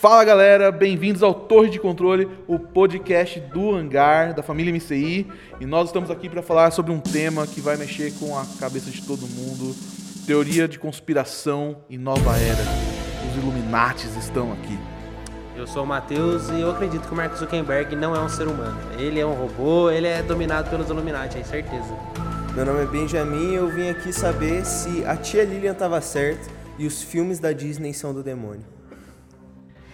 Fala galera, bem-vindos ao Torre de Controle, o podcast do Hangar, da família MCI. E nós estamos aqui para falar sobre um tema que vai mexer com a cabeça de todo mundo: teoria de conspiração e nova era. Os Illuminates estão aqui. Eu sou o Matheus e eu acredito que o Mark Zuckerberg não é um ser humano. Ele é um robô, ele é dominado pelos Illuminati, é certeza. Meu nome é Benjamin e eu vim aqui saber se a tia Lilian estava certa e os filmes da Disney são do demônio.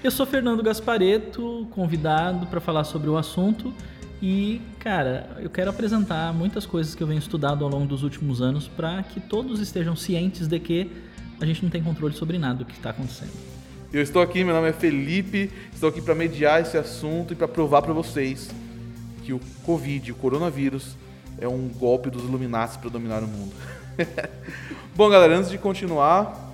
Eu sou Fernando Gaspareto, convidado para falar sobre o assunto. E, cara, eu quero apresentar muitas coisas que eu venho estudando ao longo dos últimos anos para que todos estejam cientes de que a gente não tem controle sobre nada do que está acontecendo. Eu estou aqui, meu nome é Felipe, estou aqui para mediar esse assunto e para provar para vocês que o Covid, o coronavírus, é um golpe dos Illuminati para dominar o mundo. Bom, galera, antes de continuar,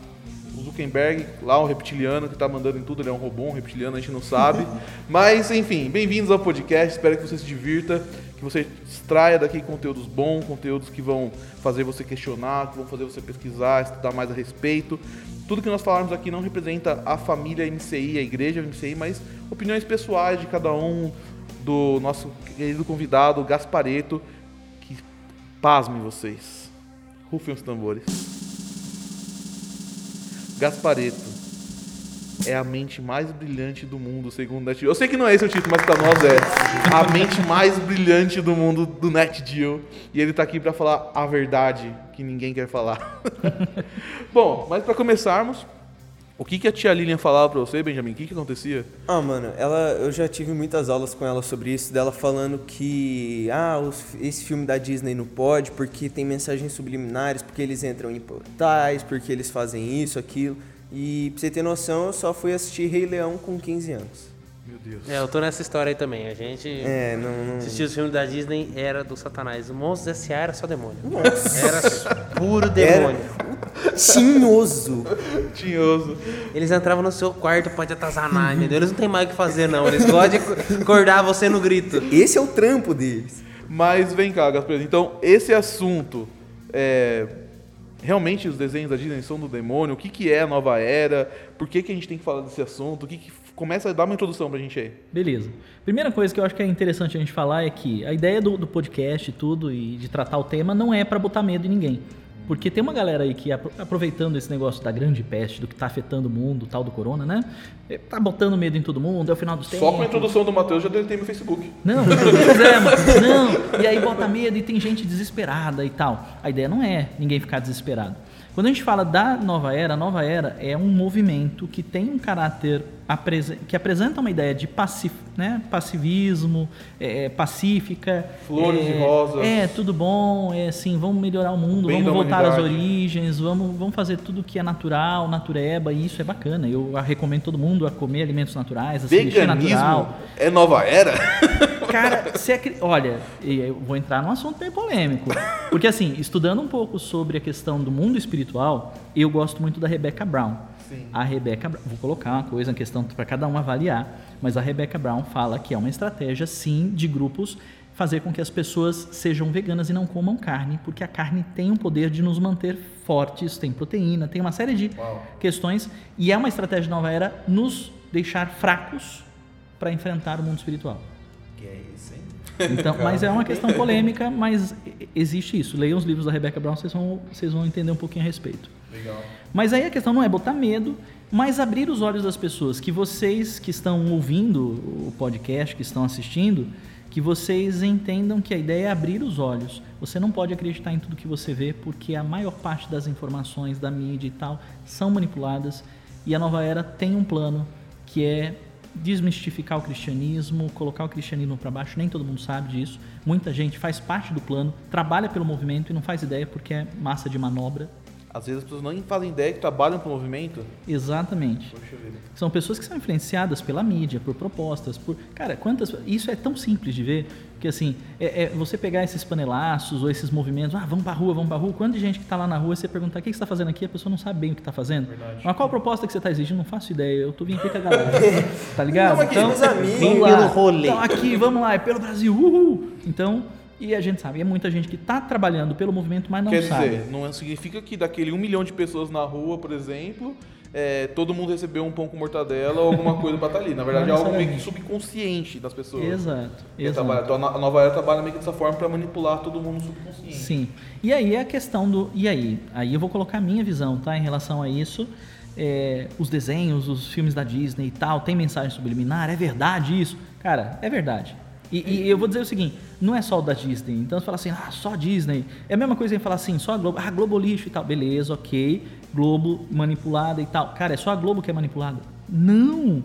o Zuckerberg, lá o reptiliano que está mandando em tudo, ele é um robô, um reptiliano, a gente não sabe. Mas, enfim, bem-vindos ao podcast, espero que você se divirta, que você extraia daqui conteúdos bons, conteúdos que vão fazer você questionar, que vão fazer você pesquisar, estudar mais a respeito. Tudo que nós falarmos aqui não representa a família MCI, a igreja MCI, mas opiniões pessoais de cada um, do nosso querido convidado Gaspareto, que pasmem vocês. Rufem os tambores. Gaspareto é a mente mais brilhante do mundo, segundo o NetGeo. Eu sei que não é esse o título, mas para nós é. A mente mais brilhante do mundo do NetGeo. E ele está aqui para falar a verdade que ninguém quer falar. Bom, mas para começarmos, o que, que a tia Lilian falava para você, Benjamin? O que, que acontecia? Ah, mano, ela, eu já tive muitas aulas com ela sobre isso, dela falando que ah, os, esse filme da Disney não pode porque tem mensagens subliminares, porque eles entram em portais, porque eles fazem isso, aquilo. E pra você ter noção, eu só fui assistir Rei Leão com 15 anos. Deus. É, eu tô nessa história aí também. A gente É, não. não... assistiu os filmes da Disney, era do Satanás. O Monstros S.A. era só demônio. Nossa. Era puro demônio. Tinhoso. Tinhoso. Eles entravam no seu quarto pra te atazanar, entendeu? Eles não tem mais o que fazer, não. Eles gostam de acordar você no grito. Esse é o trampo deles. Mas vem cá, Gaspareto. Então, esse assunto, é, realmente os desenhos da Disney são do demônio? O que, que é a nova era? Por que, que a gente tem que falar desse assunto? O que, que começa a dar uma introdução pra gente aí? Beleza. Primeira coisa que eu acho que é interessante a gente falar é que a ideia do, do podcast e tudo, e de tratar o tema, não é para botar medo em ninguém. Porque tem uma galera aí que, apro- aproveitando esse negócio da grande peste, do que tá afetando o mundo, tal do corona, né? eh, Tá botando medo em todo mundo, é o final dos tempos. Só com a introdução do Matheus já deletei meu Facebook. Não, pois é. Não. E aí bota medo e tem gente desesperada e tal. A ideia não é ninguém ficar desesperado. Quando a gente fala da nova era, a nova era é um movimento que tem um caráter que apresenta uma ideia de pacif, né, passivismo, é, pacífica, Flores é, e rosas. É tudo bom, é assim, vamos melhorar o mundo, Bem vamos voltar às origens, vamos, vamos fazer tudo que é natural, natureba, e isso é bacana. Eu recomendo todo mundo a comer alimentos naturais, a se Veganismo natural. é nova era? Cara, você acri- olha, e eu vou entrar num assunto bem polêmico. Porque assim, estudando um pouco sobre a questão do mundo espiritual, eu gosto muito da Rebecca Brown. Sim. A Rebecca Brown, vou colocar uma coisa, uma questão para cada um avaliar, mas a Rebecca Brown fala que é uma estratégia sim de grupos fazer com que as pessoas sejam veganas e não comam carne, porque a carne tem um poder de nos manter fortes, tem proteína, tem uma série de Uau. questões e é uma estratégia de nova era nos deixar fracos para enfrentar o mundo espiritual. Que é isso, hein? Então, mas é uma questão polêmica, mas existe isso. Leiam os livros da Rebecca Brown, vocês vão, vocês vão entender um pouquinho a respeito. Legal. Mas aí a questão não é botar medo, mas abrir os olhos das pessoas. Que vocês que estão ouvindo o podcast, que estão assistindo, que vocês entendam que a ideia é abrir os olhos. Você não pode acreditar em tudo que você vê, porque a maior parte das informações da mídia e tal são manipuladas. E a nova era tem um plano que é desmistificar o cristianismo, colocar o cristianismo para baixo. Nem todo mundo sabe disso. Muita gente faz parte do plano, trabalha pelo movimento e não faz ideia porque é massa de manobra. Às vezes as pessoas não fazem ideia que trabalham pro movimento. Exatamente. São pessoas que são influenciadas pela mídia, por propostas, por. Cara, quantas. Isso é tão simples de ver que assim, é, é você pegar esses panelaços ou esses movimentos, ah, vamos pra rua, vamos pra rua. Quanto de gente que tá lá na rua, você perguntar o que que você tá fazendo aqui, a pessoa não sabe bem o que tá fazendo. Verdade. Mas qual a proposta que você tá exigindo? Não faço ideia. Eu tô vindo aqui com a galera. tá ligado? Não, mas que meus amigos. vamos lá. pelo rolê. Então, aqui, vamos lá, é pelo Brasil, uhul! Então, e a gente sabe, é muita gente que tá trabalhando pelo movimento, mas não Quer sabe. dizer, não significa que daquele um milhão de pessoas na rua, por exemplo, é, todo mundo recebeu um pão com mortadela ou alguma coisa pra estar ali. Na verdade, é algo meio que subconsciente das pessoas. Exato. Exato. Então, a nova era trabalha meio que dessa forma pra manipular todo mundo subconsciente. Sim. E aí é a questão do. E aí? Aí eu vou colocar a minha visão, tá? Em relação a isso. É, os desenhos, os filmes da Disney e tal, tem mensagem subliminar? É verdade isso? Cara, é verdade. E, e eu vou dizer o seguinte: não é só o da Disney. Então você fala assim, ah, só Disney. É a mesma coisa que falar assim, só a Globo. Ah, Globo lixo e tal. Beleza, ok. Globo manipulada e tal. Cara, é só a Globo que é manipulada? Não!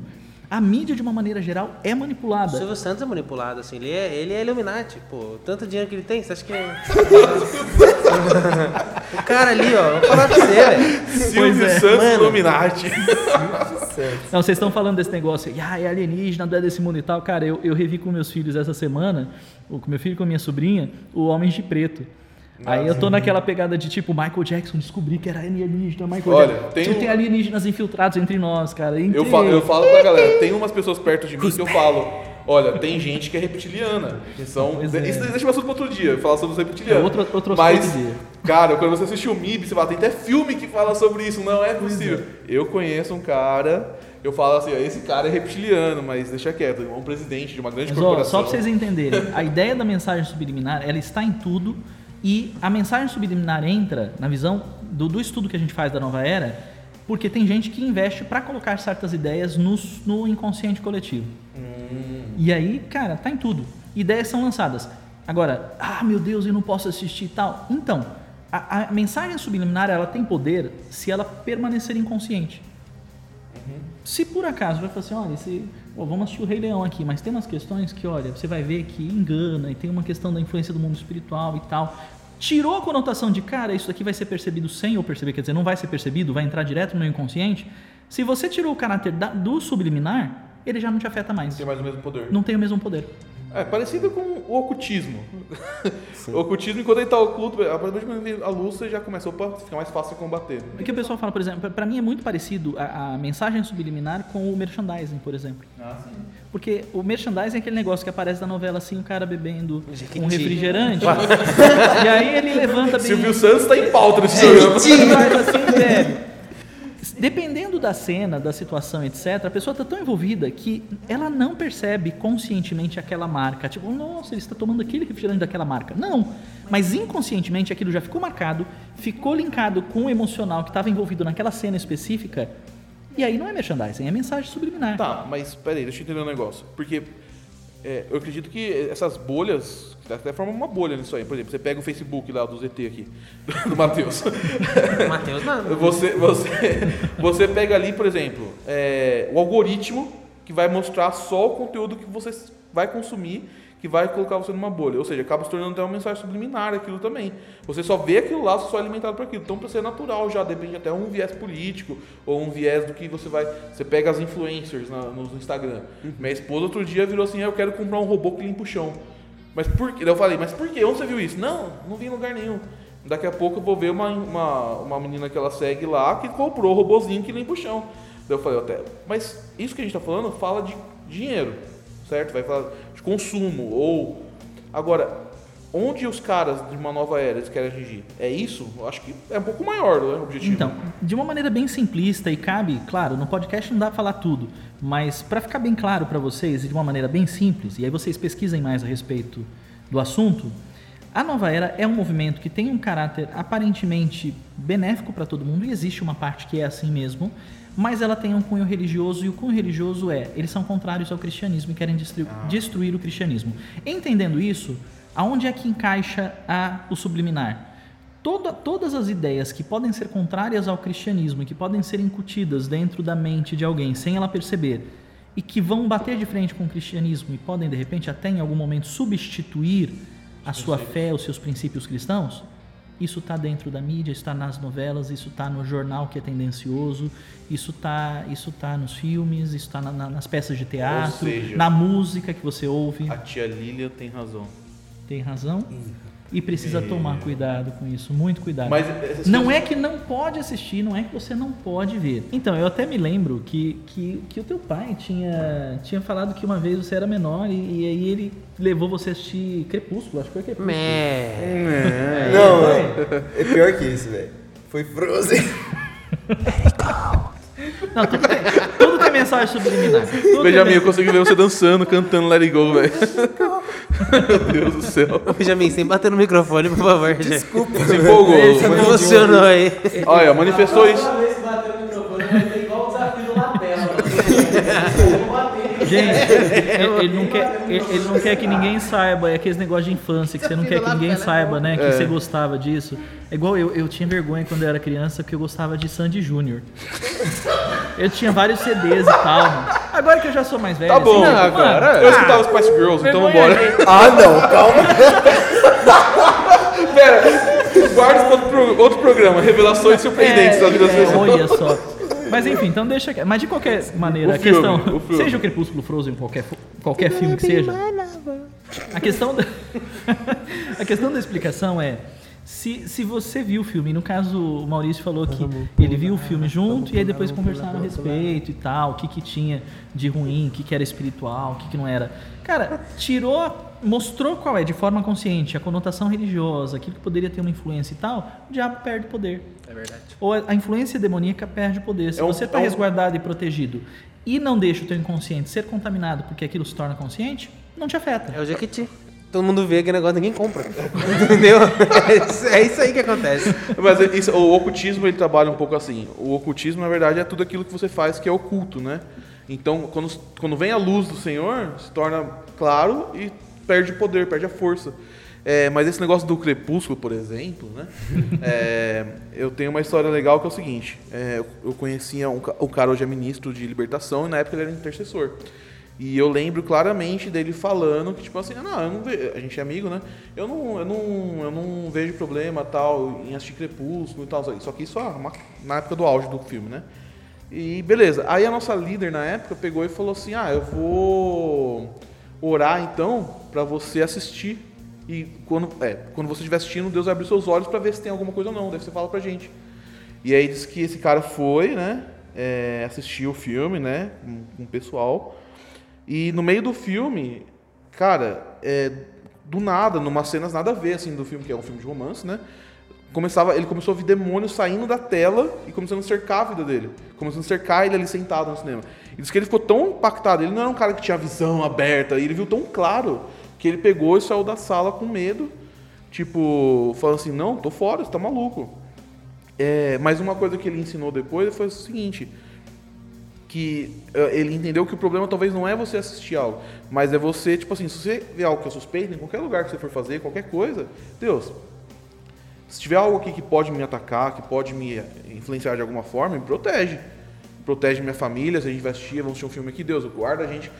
A mídia, de uma maneira geral, é O manipulada. Silvio Santos é manipulado, assim, ele é, ele é Illuminati, pô. Tanto dinheiro que ele tem, você acha que é. o cara ali, ó, vou falar pra você, velho. Silvio é. Santos Mano. Illuminati. Não, vocês estão falando desse negócio, aí, ah, é alienígena, não é desse mundo e tal. Cara, eu, eu revi com meus filhos essa semana, ou com meu filho e com a minha sobrinha, o Homens de Preto. Aí eu tô naquela pegada de tipo, Michael Jackson descobri que era alienígena, Michael Olha, Jackson. tem Tipo, um- tem alienígenas infiltrados entre nós, cara. Entre... Eu falo, eu falo pra galera, tem umas pessoas perto de mim que eu falo, olha, tem gente que é reptiliana. Que são, é. Isso deixa um assunto pra outro dia, falar sobre os reptilianos. É, outro- outro Mas, outro dia. cara, quando você assistiu o MIB, você fala, tem até filme que fala sobre isso, não é possível. Eu conheço um cara, eu falo assim, ó, esse cara é reptiliano, mas deixa quieto, é um presidente de uma grande Mas ó, corporação. só pra vocês entenderem, a ideia da mensagem subliminar, ela está em tudo e a mensagem subliminar entra na visão do, do estudo que a gente faz da nova era, porque tem gente que investe para colocar certas ideias no, no inconsciente coletivo. E aí, cara, tá em tudo. Ideias são lançadas. Agora, ah, meu Deus, eu não posso assistir e tal. Então, a, a mensagem subliminar, ela tem poder se ela permanecer inconsciente. Se por acaso vai falar assim, olha, esse, pô, vamos assistir o Rei Leão aqui, mas tem umas questões que, olha, você vai ver que engana e tem uma questão da influência do mundo espiritual e tal. Tirou a conotação de, cara, isso aqui vai ser percebido sem eu perceber, quer dizer, não vai ser percebido, vai entrar direto no meu inconsciente. Se você tirou o caráter da- do subliminar, ele já não te afeta mais. Tem mais o mesmo poder. Não tem o mesmo poder. É parecido com o ocultismo. o ocultismo, enquanto ele tá oculto, a partir do momento que a luz, você já começa, opa, fica mais fácil de combater. É que o pessoal fala, por exemplo, para mim é muito parecido a, a mensagem subliminar com o merchandising, por exemplo. Ah, sim. Porque o merchandising é aquele negócio que aparece na novela assim, o cara bebendo Jequiti. um refrigerante. e aí ele levanta bem. Silvio Santos tá em pauta nesse programa. E faz assim, velho. Dependendo da cena, da situação, etc., a pessoa está tão envolvida que ela não percebe conscientemente aquela marca. Tipo, nossa, ele está tomando aquele refrigerante daquela marca. Não. Mas inconscientemente aquilo já ficou marcado, ficou linkado com o emocional que estava envolvido naquela cena específica. E aí não é merchandising, é mensagem subliminar. Tá, mas peraí, deixa eu entender um negócio. Porque é, eu acredito que essas bolhas, até formam uma bolha nisso aí. Por exemplo, você pega o Facebook lá do ZT aqui, do Matheus. Matheus, não. Você, você, você pega ali, por exemplo, é, o algoritmo que vai mostrar só o conteúdo que você vai consumir, que vai colocar você numa bolha. Ou seja, acaba se tornando até uma mensagem subliminar aquilo também. Você só vê aquilo lá, você só é alimentado por aquilo. Então, para ser natural já, depende até um viés político ou um viés do que você vai. Você pega as influencers na, no Instagram. Minha esposa outro dia virou assim: "Ah, eu quero comprar um robô que limpa o chão. Mas por? Daí Eu falei, mas por quê? Onde você viu isso? Não, não vi em lugar nenhum. Daqui a pouco eu vou ver uma, uma, uma menina que ela segue lá que comprou o robozinho que limpa o chão. Daí eu falei, até, mas isso que a gente está falando fala de dinheiro, certo? Vai falar de consumo. Ou. Agora, onde os caras de uma nova era eles querem atingir? É isso? Eu acho que é um pouco maior né, o objetivo. Então, de uma maneira bem simplista e cabe, claro, no podcast não dá pra falar tudo, mas para ficar bem claro para vocês e de uma maneira bem simples, e aí vocês pesquisem mais a respeito do assunto, a Nova Era é um movimento que tem um caráter aparentemente benéfico para todo mundo e existe uma parte que é assim mesmo, mas ela tem um cunho religioso e o cunho religioso é, eles são contrários ao cristianismo e querem destru- destruir o cristianismo. Entendendo isso, aonde é que encaixa a, o subliminar? Toda- todas as ideias que podem ser contrárias ao cristianismo e que podem ser incutidas dentro da mente de alguém sem ela perceber e que vão bater de frente com o cristianismo e podem de repente até em algum momento substituir a sua fé, os seus princípios cristãos, isso está dentro da mídia, isso está nas novelas, isso está no jornal que é tendencioso, isso está isso tá nos filmes, isso está na- na- nas peças de teatro, seja- na música que você ouve. A tia Lília tem razão. Tem razão. E precisa tomar cuidado com isso, muito cuidado. Mas essas não coisas- é que não pode assistir, não é que você não pode ver. Então, eu até me lembro que, que, que o teu pai tinha, tinha falado que uma vez você era menor e, e aí ele levou você a assistir Crepúsculo, acho que foi Crepúsculo. Mé. Não, é pior que isso, velho. Foi Frozen. Não, tudo tem, tudo tem mensagem subliminar. Tudo Benjamin, eu consegui ver você dançando, cantando Let It Go, velho. Meu Deus do céu. Ô, Benjamin, sem bater no microfone, por favor. Desculpa. Se empolgou. Me emocionou aí. Olha, manifestou isso. vez que bater no microfone vai ter igual o desafio do Lapela. Gente, ele, ele não quer, ele, ele não quer que ninguém saiba. É aqueles negócios de infância que você não quer que ninguém saiba, né? Que você gostava disso. É igual eu, eu tinha vergonha quando eu era criança porque eu gostava de Sandy Júnior. Eu tinha vários CDs e tal, mano. Agora que eu já sou mais velho. Tá bom. assim, mano, agora- Eu escutava os Spice Girls, então vambora. Ah, não, calma. Pera, guarda isso pra outro, pro- outro programa. Revelações surpreendentes da vida das É, pessoas. olha só. Mas enfim, então deixa. que- Mas de qualquer maneira, O a filme, questão. o filme. Seja o Crepúsculo Frozen, qualquer, qualquer filme que seja. A questão da, a questão da explicação é. Se, se você viu o filme, no caso o Maurício falou que ele viu o filme junto e aí depois conversaram a respeito e tal, o que, que tinha de ruim, o que, que era espiritual, o que, que não era. Cara, tirou, mostrou qual é, de forma consciente, a conotação religiosa, aquilo que poderia ter uma influência e tal, o diabo perde poder. É verdade. Ou a influência demoníaca perde o poder. Se É um- você está é um- resguardado e protegido e não deixa o teu inconsciente ser contaminado porque aquilo se torna consciente, não te afeta. É o Jequiti. Todo mundo vê que negócio ninguém compra. Entendeu? É isso, é isso aí que acontece. Mas isso- o ocultismo ele trabalha um pouco assim. O ocultismo, na verdade, é tudo aquilo que você faz que é oculto, né? Então, quando, quando vem a luz do Senhor, se torna claro e perde poder, perde a força. É, mas esse negócio do crepúsculo, por exemplo, né? É, eu tenho uma história legal que é o seguinte: é, eu- conhecia um, o cara hoje é ministro de libertação e na época ele era intercessor. E eu lembro claramente dele falando que, tipo assim, ah, não, não a gente é amigo, né? Eu não, eu não, eu não vejo problema tal em assistir Crepúsculo e tal. Só que isso ah, na época do auge do filme, né? E beleza. Aí a nossa líder na época pegou e falou assim: ah, eu vou orar então pra você assistir. E quando, é, quando você estiver assistindo, Deus vai abrir seus olhos pra ver se tem alguma coisa ou não. Daí você fala pra gente. E aí diz que esse cara foi, né? É, o filme, né? Com, o pessoal. E no meio do filme, cara, é, do nada, numas cenas nada a ver, assim, do filme, que é um filme de romance, né? Começava, ele começou a ver demônios saindo da tela e começando a cercar a vida dele. Começando a cercar ele ali sentado no cinema. E diz que ele ficou tão impactado, ele não era um cara que tinha visão aberta, ele viu tão claro que ele pegou e saiu da sala com medo, tipo, falando assim, não, tô fora, você tá maluco. É, mas uma coisa que ele ensinou depois foi o seguinte, que eh, ele entendeu que o problema talvez não é você assistir algo, mas é você, tipo assim, se você vê algo que é suspeito, em qualquer lugar que você for fazer, qualquer coisa, Deus, se tiver algo aqui que pode me atacar, que pode me influenciar de alguma forma, me protege. Protege minha família, se a gente vai assistir, vamos assistir um filme aqui, Deus, guarda a gente,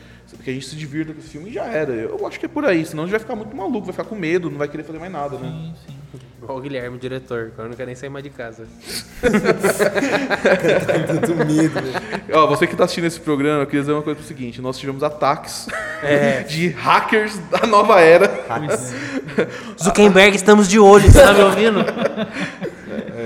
que a gente se divirta com esse filme e já era. Eu acho que é por aí, senão a gente vai ficar muito maluco, vai ficar com medo, não vai querer fazer mais nada, né? Sim, sim. Igual o Guilherme, o diretor, eu não quero nem sair mais de casa. Tanto medo, né? Ó, você que está assistindo esse programa, eu queria dizer uma coisa pro seguinte: nós tivemos ataques É. de hackers da nova era. Zuckerberg, estamos de olho, você tá me ouvindo?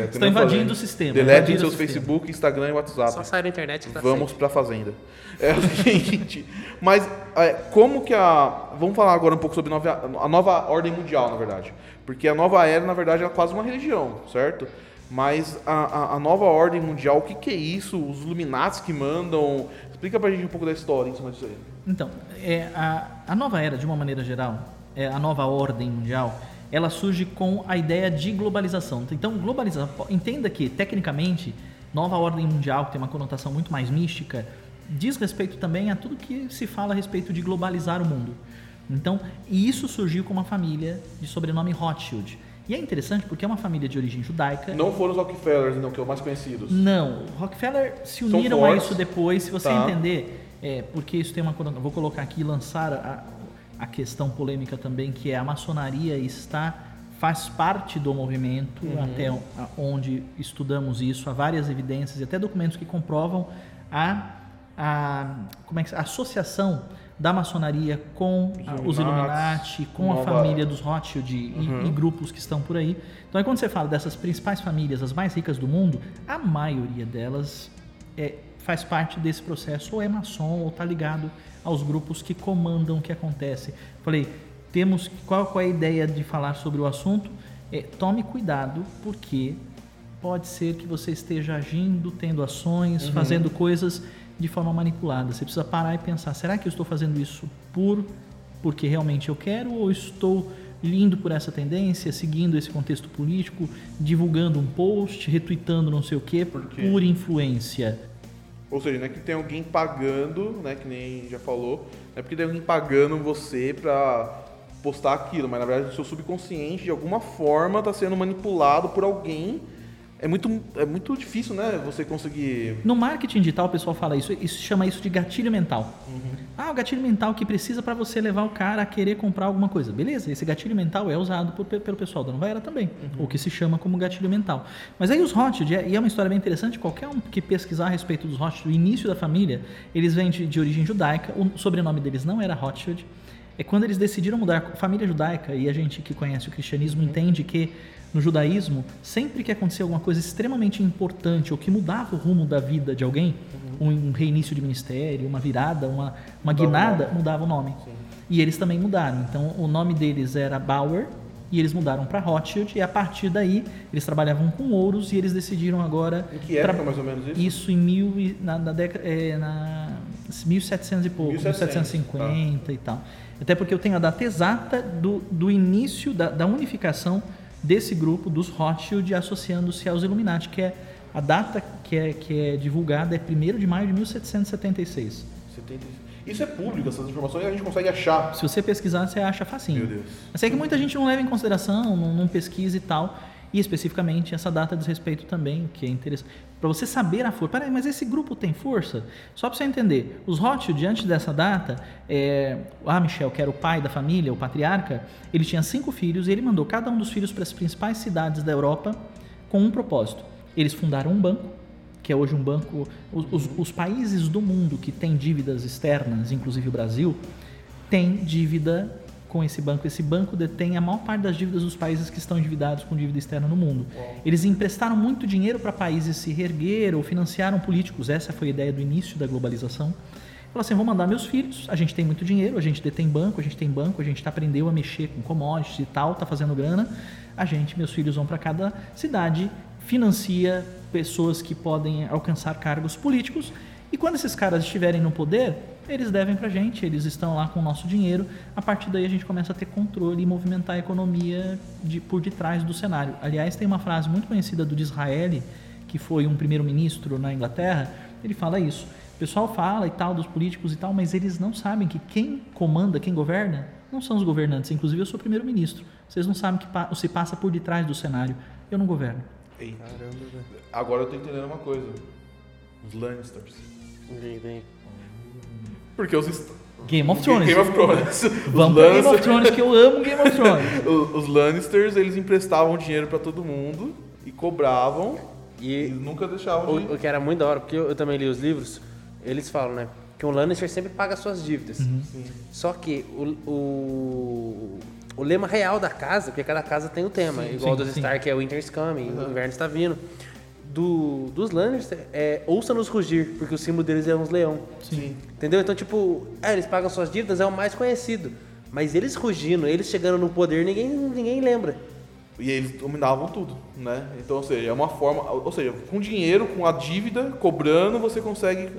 É, Estão invadindo o sistema. Deletem seus. Facebook, Instagram e WhatsApp. Só sai da internet que tá Vamos pra fazenda. É o seguinte. Mas é, como que a. Vamos falar agora um pouco sobre nova- a nova ordem mundial, na verdade. Porque a nova era, na verdade, é quase uma religião, certo? Mas a, a- a nova ordem mundial, o que, que é isso? Os Illuminati que mandam. Explica pra gente um pouco da história em cima disso aí. Então, é, a, a nova era, de uma maneira geral, é, a nova ordem mundial, ela surge com a ideia de globalização. Então, globalização, entenda que, tecnicamente, nova ordem mundial, que tem uma conotação muito mais mística, diz respeito também a tudo que se fala a respeito de globalizar o mundo. Então, e isso surgiu com uma família de sobrenome Rothschild. E é interessante porque é uma família de origem judaica. Não foram os Rockefellers, não, que são mais conhecidos. Não, Rockefeller se uniram a isso depois. Se você Tá. entender, é, porque isso tem uma. Vou colocar aqui, lançar a, a questão polêmica também, que é a maçonaria está faz parte do movimento Uhum. até a- onde estudamos isso há várias evidências e até documentos que comprovam a, a como é que a associação da maçonaria com a- os Illuminati, Illuminati, com a Nova- família dos Rothschild e, Uhum. e grupos que estão por aí. Então, aí quando você fala dessas principais famílias, as mais ricas do mundo, a maioria delas é, faz parte desse processo, ou é maçom, ou está ligado aos grupos que comandam o que acontece. Falei, temos qual, qual é a ideia de falar sobre o assunto? É, tome cuidado, porque pode ser que você esteja agindo, tendo ações, fazendo coisas de forma manipulada. Você precisa parar e pensar: será que eu estou fazendo isso por porque realmente eu quero ou estou indo por essa tendência, seguindo esse contexto político, divulgando um post, retweetando não sei o quê, Por quê? por influência? Ou seja, não é que tem alguém pagando, né, que nem já falou, não é porque tem alguém pagando você pra postar aquilo, mas na verdade o seu subconsciente de alguma forma está sendo manipulado por alguém. É muito, é muito difícil, né, você conseguir No marketing digital, o pessoal fala isso, isso chama isso de gatilho mental. Ah, o gatilho mental que precisa para você levar o cara a querer comprar alguma coisa. Beleza, esse gatilho mental é usado por- pelo pessoal da Nova Era também, o que se chama como gatilho mental. Mas aí os Rothschild, e é uma história bem interessante, qualquer um que pesquisar a respeito dos Rothschild, o início da família, eles vêm de, de origem judaica, o sobrenome deles não era Rothschild. É quando eles decidiram mudar, família judaica, e a gente que conhece o cristianismo entende que no judaísmo, sempre que acontecia alguma coisa extremamente importante ou que mudava o rumo da vida de alguém, um, um reinício de ministério, uma virada, uma, uma guinada, mudava o nome. E eles também mudaram. Então, o nome deles era Bauer e eles mudaram para Rothschild e a partir daí eles trabalhavam com ouros e eles decidiram agora Em que época, mais ou menos, isso? isso em mil e- na, na década é, na 1700 e pouco, 1700, 1750 e tal. Até porque eu tenho a data exata do, do início da, da unificação desse grupo dos Rothschild associando-se aos Illuminati, que é a data que é, que é divulgada é 1 de maio de 1776. 70. Isso é público, essas informações a gente consegue achar. Se você pesquisar, você acha facinho. Meu Deus. Eu sei que muita gente não leva em consideração, não, não pesquisa e tal. E especificamente essa data diz respeito também, que é interessante. Para você saber a força. Peraí, mas esse grupo tem força? Só para você entender, os Rothschild, diante dessa data, é, ah, Michel, que era o pai da família, o patriarca, ele tinha cinco filhos e ele mandou cada um dos filhos para as principais cidades da Europa com um propósito. Eles fundaram um banco, que é hoje um banco. Os, os- países do mundo que têm dívidas externas, inclusive o Brasil, têm dívida com esse banco. Esse banco detém a maior parte das dívidas dos países que estão endividados com dívida externa no mundo. Eles emprestaram muito dinheiro para países se reerguer ou financiaram políticos. Essa foi a ideia do início da globalização. Falou assim: vou mandar meus filhos. A gente tem muito dinheiro, a gente detém banco, a gente tem banco, a gente aprendeu a mexer com commodities e tal, tá fazendo grana. A gente, meus filhos vão para cada cidade, financia pessoas que podem alcançar cargos políticos. E quando esses caras estiverem no poder, eles devem pra gente, eles estão lá com o nosso dinheiro. A partir daí a gente começa a ter controle e movimentar a economia de, por detrás do cenário. Aliás, tem uma frase muito conhecida do Disraeli, que foi um primeiro-ministro na Inglaterra, ele fala isso. O pessoal fala e tal dos políticos e tal, mas eles não sabem que quem comanda, quem governa, não são os governantes. Inclusive eu sou primeiro-ministro. Vocês não sabem que se passa por detrás do cenário. Eu não governo. Eita. Caramba, velho. Agora eu tô entendendo uma coisa. Os Lannisters. Vem, vem. Porque os... Game of Thrones. Game of Thrones. Vamos os, pra Game of Lannister- Thrones, que eu amo Game of Thrones. o- os Lannisters, eles emprestavam dinheiro pra todo mundo e cobravam e E nunca deixavam de... o, o que era muito da hora, porque eu, eu também li os livros, eles falam, né? Que o Lannister sempre paga suas dívidas. Só que o, o, o lema real da casa, porque cada casa tem o tema, igual sim, dos sim. Stark é Winter's Coming, o inverno está vindo. Do, dos Lannister é ouça-nos rugir, porque o símbolo deles é uns leão. Sim. Entendeu? Então, tipo, é, eles pagam suas dívidas, é o mais conhecido. Mas eles rugindo, eles chegando no poder, ninguém, ninguém lembra. E eles dominavam tudo, né? Então, ou seja, é uma forma... Ou seja, com dinheiro, com a dívida, cobrando, você consegue...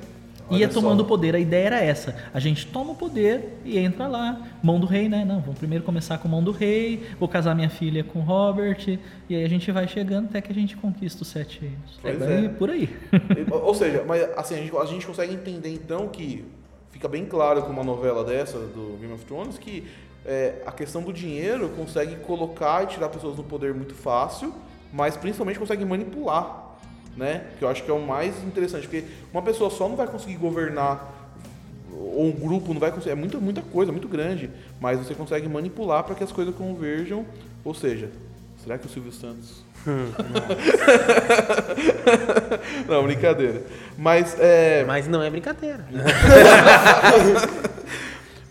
Ia Olha só. tomando o poder. A ideia era essa. A gente toma o poder e entra lá. Mão do rei, né? Não, vamos primeiro começar com mão do rei. Vou casar minha filha com Robert. E aí a gente vai chegando até que a gente conquista os sete reinos. Pois Daí, é. Por aí. Ou seja, mas assim, a gente, a gente consegue entender então que fica bem claro com uma novela dessa, do Game of Thrones, que é, a questão do dinheiro consegue colocar e tirar pessoas do poder muito fácil, mas principalmente consegue manipular, né? Que eu acho que é o mais interessante, porque uma pessoa só não vai conseguir governar ou um grupo não vai conseguir, é muita, muita coisa, muito grande, mas você consegue manipular para que as coisas converjam, ou seja, será que o Silvio Santos não, brincadeira. Mas, é, Mas não é brincadeira.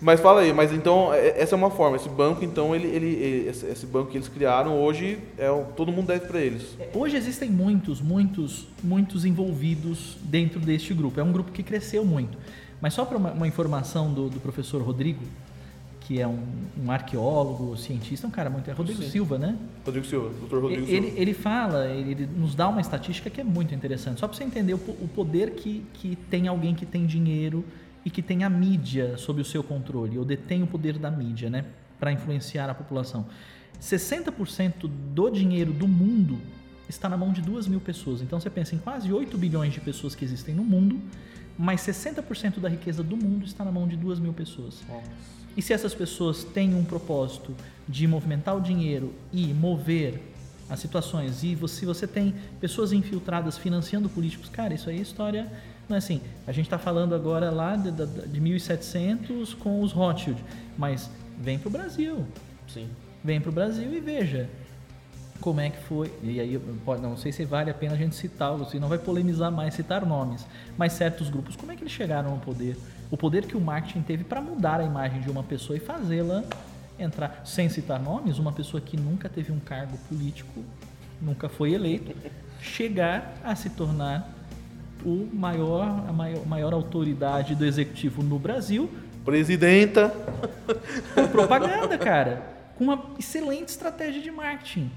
mas fala aí, mas então, é- essa é uma forma. Esse banco, então, ele, ele, esse, banco que eles criaram hoje, é, todo mundo deve para eles. Hoje existem muitos, muitos, muitos envolvidos dentro deste grupo. É um grupo que cresceu muito. Mas só para uma, uma informação do, do professor Rodrigo, que é um, um arqueólogo, cientista, um cara muito. É Rodrigo Sim. Silva, né? Rodrigo Silva, Dr. Rodrigo Ele, Silva. ele fala, ele, ele nos dá uma estatística que é muito interessante, só para você entender o, o poder que, que tem alguém que tem dinheiro e que tem a mídia sob o seu controle, ou detém o poder da mídia, né, para influenciar a população. 60% do dinheiro do mundo está na mão de 2 mil pessoas. Então você pensa em quase 8 bilhões de pessoas que existem no mundo, mas 60% da riqueza do mundo está na mão de 2 mil pessoas. E se essas pessoas têm um propósito de movimentar o dinheiro e mover as situações, e você- se você tem pessoas infiltradas financiando políticos, cara, isso aí é história. Não é assim. A gente está falando agora lá de, de, de 1700 com os Rothschild, mas vem para o Brasil. Sim. Vem para o Brasil e veja como é que foi. E aí, pode- não sei se vale a pena a gente citá-los, se não vai polemizar mais, citar nomes, mas certos grupos, como é que eles chegaram ao poder? O poder que o marketing teve para mudar a imagem de uma pessoa e fazê-la entrar, sem citar nomes, uma pessoa que nunca teve um cargo político, nunca foi eleito, chegar a se tornar o maior, a maior, maior autoridade do executivo no Brasil Presidenta. com propaganda, cara. Com uma excelente estratégia de marketing.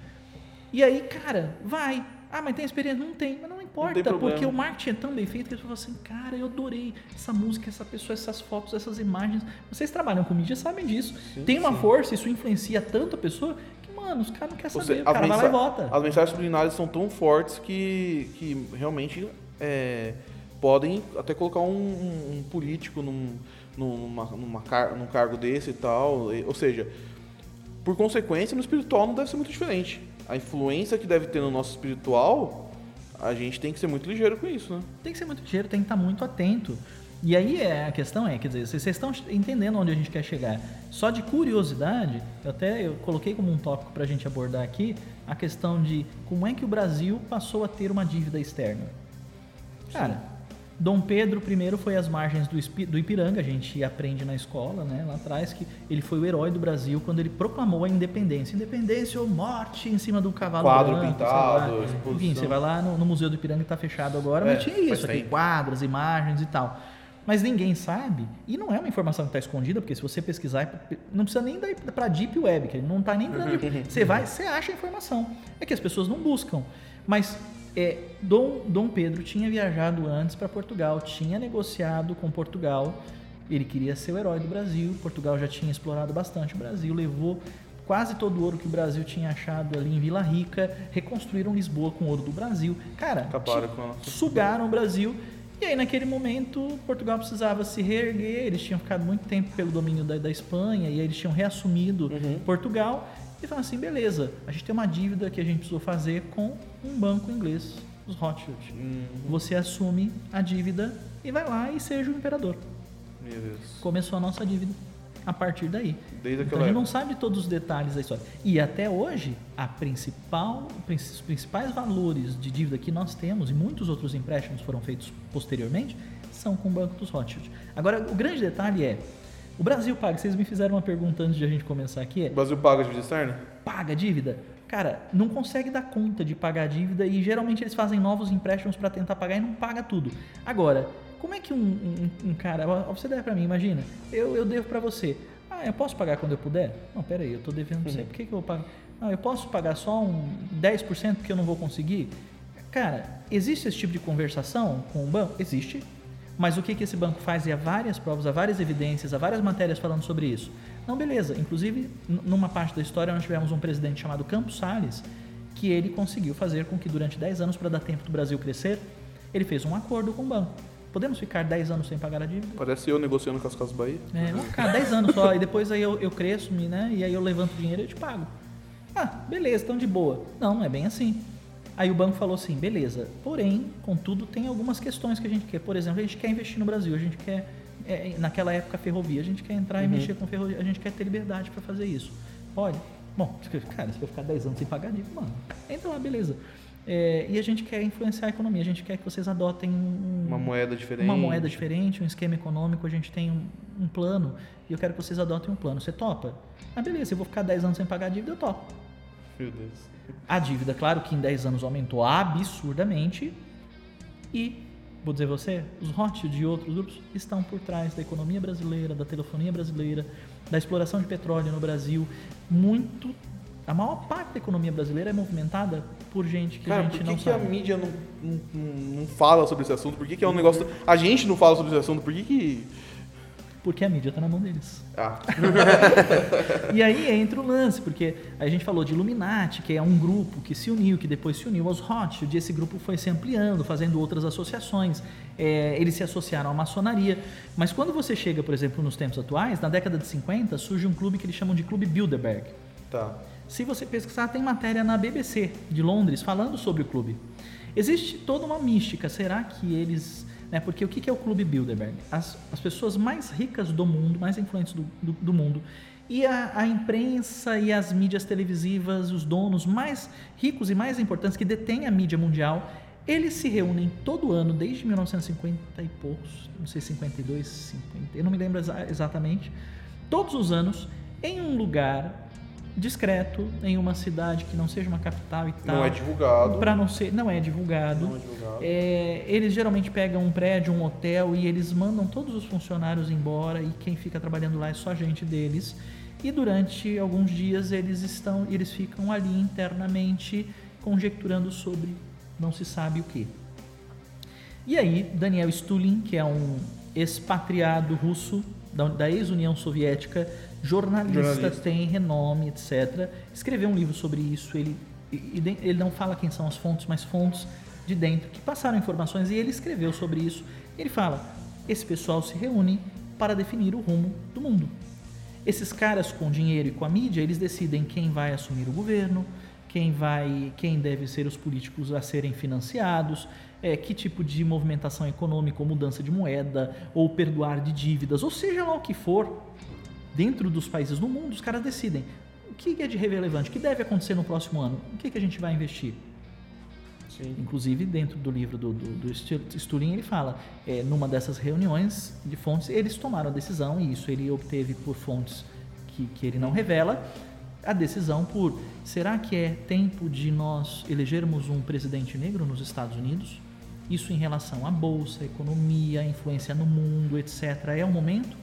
E aí, cara, vai. Ah, mas tem experiência? Não tem. Mas não importa, problema. porque o marketing é tão bem feito que pessoas falam assim, cara, eu adorei essa música, essa pessoa, essas fotos, essas imagens. Vocês trabalham com mídia, sabem disso. tem uma força, isso influencia tanto a pessoa que, mano, os caras não querem saber. o cara vai lá e vota. as mensagens subliminares são tão fortes que, que realmente é, podem até colocar um, um- um político num, numa, numa car- num cargo desse e tal. E- Ou seja, por consequência, no espiritual não deve ser muito diferente. A influência que deve ter no nosso espiritual, a gente tem que ser muito ligeiro com isso, né? Tem que ser muito ligeiro, tem que estar muito atento. E aí é, a questão é, quer dizer, vocês estão entendendo onde a gente quer chegar. Só de curiosidade, eu até eu coloquei como um tópico para a gente abordar aqui a questão de como é que o Brasil passou a ter uma dívida externa. Cara, Dom Pedro I foi às margens do, do Ipiranga, a gente aprende na escola, né, lá atrás, que ele foi o herói do Brasil quando ele proclamou a independência. Independência ou morte em cima do cavalo Quadro branco, pintado, exposição. Enfim, você vai lá no, no Museu do Ipiranga que está fechado agora, É, mas tinha isso aqui, quadros, imagens e tal. Mas ninguém sabe, e não é uma informação que está escondida, porque se você pesquisar, não precisa nem para a Deep Web, que ele não está nem Deep Você vai, você acha a informação. É que as pessoas não buscam. Mas é, Dom, Dom Pedro tinha viajado antes para Portugal, tinha negociado com Portugal, ele queria ser o herói do Brasil, Portugal já tinha explorado bastante o Brasil, levou quase todo o ouro que o Brasil tinha achado ali em Vila Rica, reconstruíram Lisboa com ouro do Brasil. Cara, Acabaram com a sugaram o Brasil. E aí, naquele momento, Portugal precisava se reerguer. Eles tinham ficado muito tempo pelo domínio da, da Espanha e aí eles tinham reassumido Portugal. E falaram assim: beleza, a gente tem uma dívida que a gente precisou fazer com um banco inglês, os Rothschild. Você assume a dívida e vai lá e seja o imperador. Meu Deus. Começou a nossa dívida a partir daí. Desde Então a gente não sabe todos os detalhes da história. E até hoje, a principal, os principais valores de dívida que nós temos, e muitos outros empréstimos foram feitos posteriormente, são com o Banco dos Rothschild. Agora, o grande detalhe é, o Brasil paga, vocês me fizeram uma pergunta antes de a gente começar aqui, é, O Brasil paga a dívida externa? paga dívida? Cara, não consegue dar conta de pagar a dívida e geralmente eles fazem novos empréstimos para tentar pagar e não paga tudo. Agora, como é que um, um- um cara, você deve para mim, imagina, eu, eu devo para você. Ah, eu posso pagar quando eu puder? Não, pera aí, eu tô devendo pra você, por que, que eu vou pagar? Não, eu posso pagar só um 10% porque eu não vou conseguir? Cara, existe esse tipo de conversação com o banco? Existe. Mas o que, que esse banco faz? E há várias provas, há várias evidências, há várias matérias falando sobre isso. Não, beleza. Inclusive, numa parte da história, nós tivemos um presidente chamado Campos Salles, que ele conseguiu fazer com que durante 10 anos, para dar tempo do Brasil crescer, ele fez um acordo com o banco. Podemos ficar 10 anos sem pagar a dívida? Parece eu negociando com as Casas Bahia. É, vamos ficar 10 anos só, e depois aí eu, eu cresço, né? E aí eu levanto dinheiro e eu te pago. Ah, beleza, então de boa. Não, não é bem assim. Aí o banco falou assim, beleza, porém, contudo, tem algumas questões que a gente quer. Por exemplo, a gente quer investir no Brasil, a gente quer, é, naquela época, ferrovia, a gente quer entrar e mexer com ferrovia, a gente quer ter liberdade para fazer isso. Pode? Bom, cara, você vai ficar 10 anos sem pagar dívida, mano. Entra lá, beleza. É, e a gente quer influenciar a economia, a gente quer que vocês adotem um, Uma moeda diferente. uma moeda diferente, um esquema econômico, a gente tem um, um plano e eu quero que vocês adotem um plano. Você topa? Ah, beleza, eu vou ficar 10 anos sem pagar a dívida, eu topo. Meu Deus. A dívida, claro que em 10 anos aumentou absurdamente e, vou dizer você, os Rothschild e outros grupos estão por trás da economia brasileira, da telefonia brasileira, da exploração de petróleo no Brasil. Muito. A maior parte da economia brasileira é movimentada por gente que Cara, a por gente que, não que a sabe. mídia não, não, não- não fala sobre esse assunto? Por que, que é um negócio. A gente não fala sobre esse assunto? Por que que. Porque a mídia está na mão deles. Ah, E aí entra o lance, porque a gente falou de Illuminati, que é um grupo que se uniu, que depois se uniu aos Rothschild, e esse grupo foi se ampliando, fazendo outras associações. É, eles se associaram à maçonaria. Mas quando você chega, por exemplo, nos tempos atuais, na década de 50, surge um clube que eles chamam de Clube Bilderberg. tá. Se você pesquisar, tem matéria na BBC de Londres falando sobre o clube. Existe toda uma mística. Será que eles. Né, porque o que é o Clube Bilderberg? As, as pessoas mais ricas do mundo, mais influentes do, do, do mundo, e a, a imprensa e as mídias televisivas, os donos mais ricos e mais importantes que detêm a mídia mundial, eles se reúnem todo ano, desde 1950 e poucos, não sei, 52, 50, eu não me lembro exa- exatamente, todos os anos, em um lugar discreto, em uma cidade que não seja uma capital e tal. Não é divulgado. Para não ser, não é divulgado. Não é divulgado. É, eles geralmente pegam um prédio, um hotel e eles mandam todos os funcionários embora e quem fica trabalhando lá é só gente deles. E durante alguns dias eles estão, eles ficam ali internamente conjecturando sobre não se sabe o que. E aí Daniel Stulin, que é um expatriado russo da, da ex-União Soviética, jornalista, Jornalista. tem renome, etc. Escreveu um livro sobre isso. Ele, ele não fala quem são as fontes, mas fontes de dentro que passaram informações e ele escreveu sobre isso. Ele fala: esse pessoal se reúne para definir o rumo do mundo. Esses caras com dinheiro e com a mídia, eles decidem quem vai assumir o governo, quem vai, quem deve ser os políticos a serem financiados, é, que tipo de movimentação econômica, ou mudança de moeda, ou perdoar de dívidas, ou seja lá o que for, dentro dos países do mundo, os caras decidem o que é de relevante, o que deve acontecer no próximo ano, o que, que a gente vai investir. Sim. Inclusive, dentro do livro do, do, do Sturin, ele fala, é, numa dessas reuniões de fontes, eles tomaram a decisão, e isso ele obteve por fontes que, que ele não revela, a decisão por, será que é tempo de nós elegermos um presidente negro nos Estados Unidos? Isso em relação à bolsa, à economia, à influência no mundo, etc. É o momento?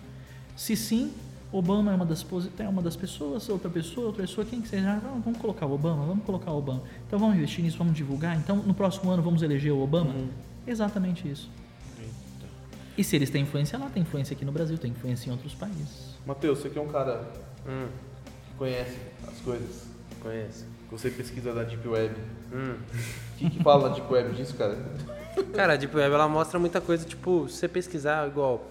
Se sim, Obama é uma das, é uma das pessoas, outra pessoa, outra pessoa, quem que seja, ah, vamos colocar o Obama, vamos colocar o Obama. Então vamos investir nisso, vamos divulgar. Então no próximo ano vamos eleger o Obama? Exatamente isso. E se eles têm influência lá, tem influência aqui no Brasil, tem influência em outros países. Matheus, você que é um cara Hum, que conhece as coisas, conheço. que você pesquisa da Deep Web. Hum. O que, que fala da Deep Web disso, cara? Cara, Deep Web ela mostra muita coisa, tipo, se você pesquisar, igual.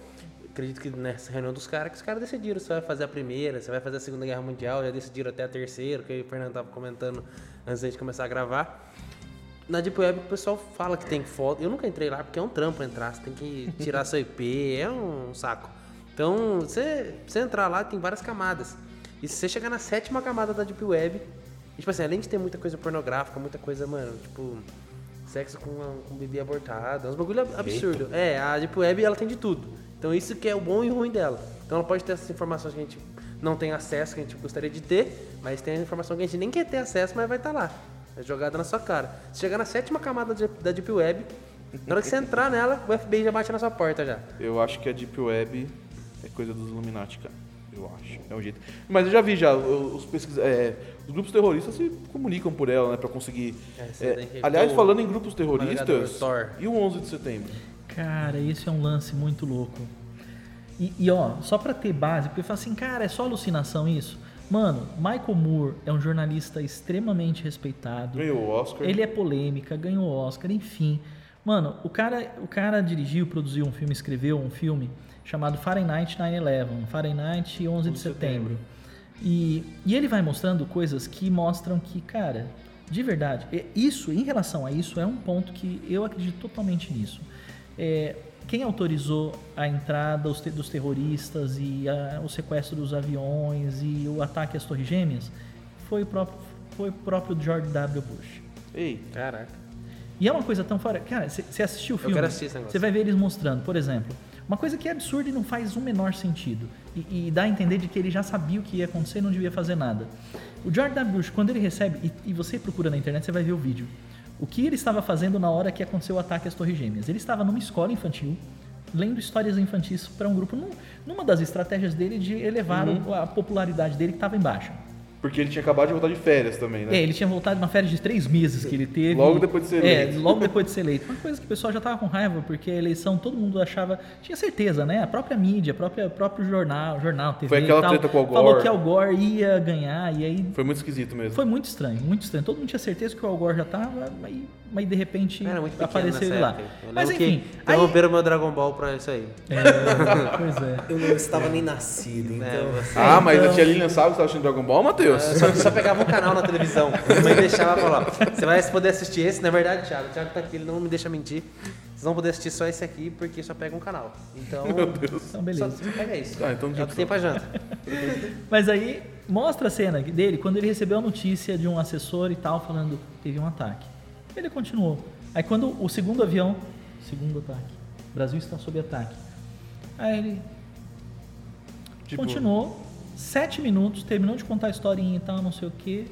Acredito que nessa reunião dos caras, que os caras decidiram se vai fazer a primeira, se vai fazer a Segunda Guerra Mundial, já decidiram até a terceira, que o Fernando tava comentando antes da gente começar a gravar. Na Deep Web o pessoal fala que tem foto. Eu nunca entrei lá porque é um trampo entrar, você tem que tirar seu IP, é um saco. Então, você, você entrar lá tem várias camadas. E se você chegar na sétima camada da Deep Web, e, tipo assim, além de ter muita coisa pornográfica, muita coisa, mano, tipo, sexo com, com bebê abortado, é uns bagulho ab- absurdo. É, a Deep Web ela tem de tudo. Então isso que é o bom e o ruim dela. Então ela pode ter essas informações que a gente não tem acesso, que a gente gostaria de ter, mas tem a informação que a gente nem quer ter acesso, mas vai estar lá. É jogada na sua cara. Se chegar na sétima camada de- da Deep Web, na hora que você entrar nela, o FBI já bate na sua porta já. Eu acho que a Deep Web é coisa dos Illuminati, cara. Eu acho. É um jeito. Mas eu já vi já, os, pesquisa... é, os grupos terroristas se comunicam por ela, né? Pra conseguir. É, é, aliás, o- falando em grupos terroristas. E o 11 de setembro? Cara, esse é um lance muito louco. E, e, ó, só pra ter base, porque eu falo assim, cara, é só alucinação isso? Mano, Michael Moore é um jornalista extremamente respeitado. Ganhou o Oscar. Ele é polêmica, ganhou Oscar, enfim. Mano, o cara, o cara dirigiu, produziu um filme, escreveu um filme chamado Fahrenheit 9/11, Fahrenheit 11 de setembro. E, e ele vai mostrando coisas que mostram que, cara, de verdade, é- isso, em relação a isso, é um ponto que eu acredito totalmente nisso. É, quem autorizou a entrada os te- dos terroristas e a- o sequestro dos aviões e o ataque às Torres Gêmeas foi o próprio, foi o próprio George W. Bush. Ei, Caraca. E é uma coisa tão fora. Cara, você assistiu o filme? quero assistir. Você vai ver eles mostrando, por exemplo, uma coisa que é absurda e não faz o menor sentido. E, e dá a entender de que ele já sabia o que ia acontecer e não devia fazer nada. O George W. Bush, quando ele recebe, e, e você procura na internet, você vai ver o vídeo. O que ele estava fazendo na hora que aconteceu o ataque às Torres Gêmeas? Ele estava numa escola infantil, lendo histórias infantis para um grupo, num- numa das estratégias dele de elevar Uhum. a popularidade dele que estava em baixa. Porque ele tinha acabado de voltar de férias também, né? É, ele tinha voltado de uma férias de três meses que ele teve. Logo depois de ser É, eleito. logo depois de ser eleito. Uma coisa que o pessoal já estava com raiva, porque a eleição todo mundo achava. Tinha certeza, né? A própria mídia, a própria, o próprio jornal, jornal, TV. Foi aquela e tal, treta com o Al Falou Gore. que Al Gore ia ganhar, e aí. Foi muito esquisito mesmo. Foi muito estranho, muito estranho. Todo mundo tinha certeza que o Al Gore já estava, mas, mas de repente Era muito pequeno apareceu ele lá. Mas enfim. que aí- interromperam meu Dragon Ball pra isso aí. É, pois é. Eu não estava nem nascido, então. É, você- Ah, mas então- a tia Lilian sabe que você tava assistindo Dragon Ball, Matheus? Eu só, só pegava um canal na televisão. Minha mãe deixava falava: Você vai poder assistir esse? Na verdade, Thiago, o Thiago tá aqui, ele não me deixa mentir. Vocês vão poder assistir só esse aqui porque só pega um canal. Então. Meu Deus. Então, beleza. Só, pega isso. Ah, então é já o que tem pra janta. Mas aí mostra a cena dele quando ele recebeu a notícia de um assessor e tal falando teve um ataque. Ele continuou. Aí quando o segundo avião, segundo ataque, o Brasil está sob ataque. Aí ele Tipo, continuou sete minutos, terminou de contar a historinha e tal, não sei o que.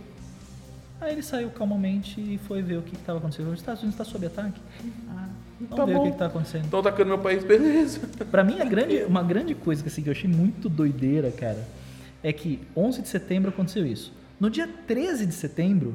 Aí ele saiu calmamente e foi ver o que estava acontecendo. Os Estados Unidos está sob ataque. Ah, vamos Tá ver bom. o que está acontecendo. Estão atacando meu país, beleza. Pra mim, a grande, uma grande coisa que, assim, que eu achei muito doideira, cara, é que 11 de setembro aconteceu isso. No dia 13 de setembro,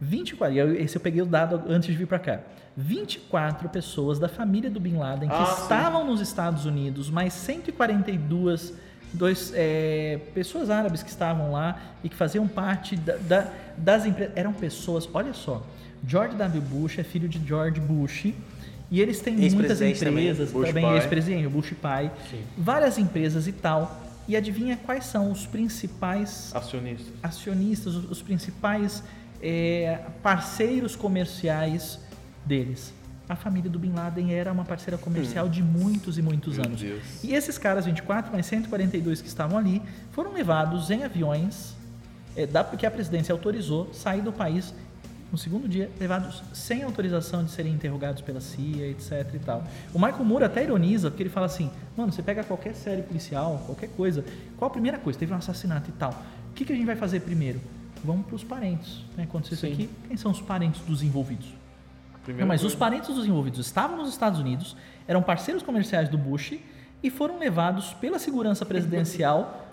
24, e eu- esse eu peguei o dado antes de vir pra cá. 24 pessoas da família do Bin Laden que Ah, sim. estavam nos Estados Unidos, mais 142 dois, é, pessoas árabes que estavam lá e que faziam parte da- da- das empresas. Eram pessoas, olha só, George W. Bush é filho de George Bush e eles têm muitas também, empresas, também pai. ex-presidente, o Bush pai, Sim. várias empresas e tal. E adivinha quais são os principais Acionistas. acionistas, os, os principais é, parceiros comerciais deles? A família do Bin Laden era uma parceira comercial de muitos e muitos Meu anos. Deus. E esses caras, 24 mais 142 que estavam ali, foram levados em aviões, é, da, que a presidência autorizou, sair do país no segundo dia, levados sem autorização de serem interrogados pela CIA, etc e tal. O Michael Moore até ironiza, porque ele fala assim, mano, você pega qualquer série policial, qualquer coisa, qual a primeira coisa? Teve um assassinato e tal. O que, que a gente vai fazer primeiro? Vamos para os parentes. Né? Aconteceu isso Sim. aqui, quem são os parentes dos envolvidos? Primeira Não, mas coisa. os parentes dos envolvidos estavam nos Estados Unidos, eram parceiros comerciais do Bush e foram levados pela segurança presidencial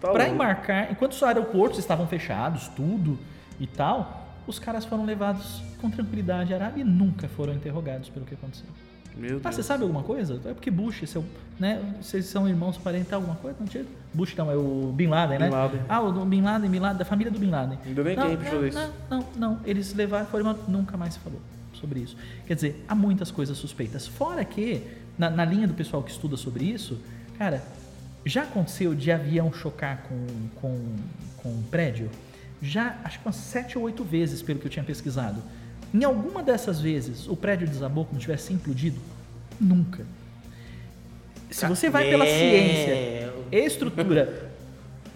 Tá para embarcar. Enquanto os aeroportos estavam fechados, tudo e tal, os caras foram levados com tranquilidade à Arábia e nunca foram interrogados pelo que aconteceu. Meu Ah, Deus. você sabe alguma coisa? É porque Bush, seu, né? Vocês são irmãos, parentes, alguma coisa? Não tinha? Bush não, é o Bin Laden, né? Bin Laden. Ah, o Bin Laden, Bin Laden, da família do Bin Laden. Nem não, tempo de não, fazer isso. não, não, não. Eles levaram, foram, nunca mais se falou sobre isso. Quer dizer, há muitas coisas suspeitas. Fora que, na, na linha do pessoal que estuda sobre isso, cara, já aconteceu de avião chocar com, com, com um prédio? Já, acho que umas sete ou oito vezes, pelo que eu tinha pesquisado. Em alguma dessas vezes, o prédio desabou como tivesse implodido? Nunca. Se você vai pela É, ciência, estrutura,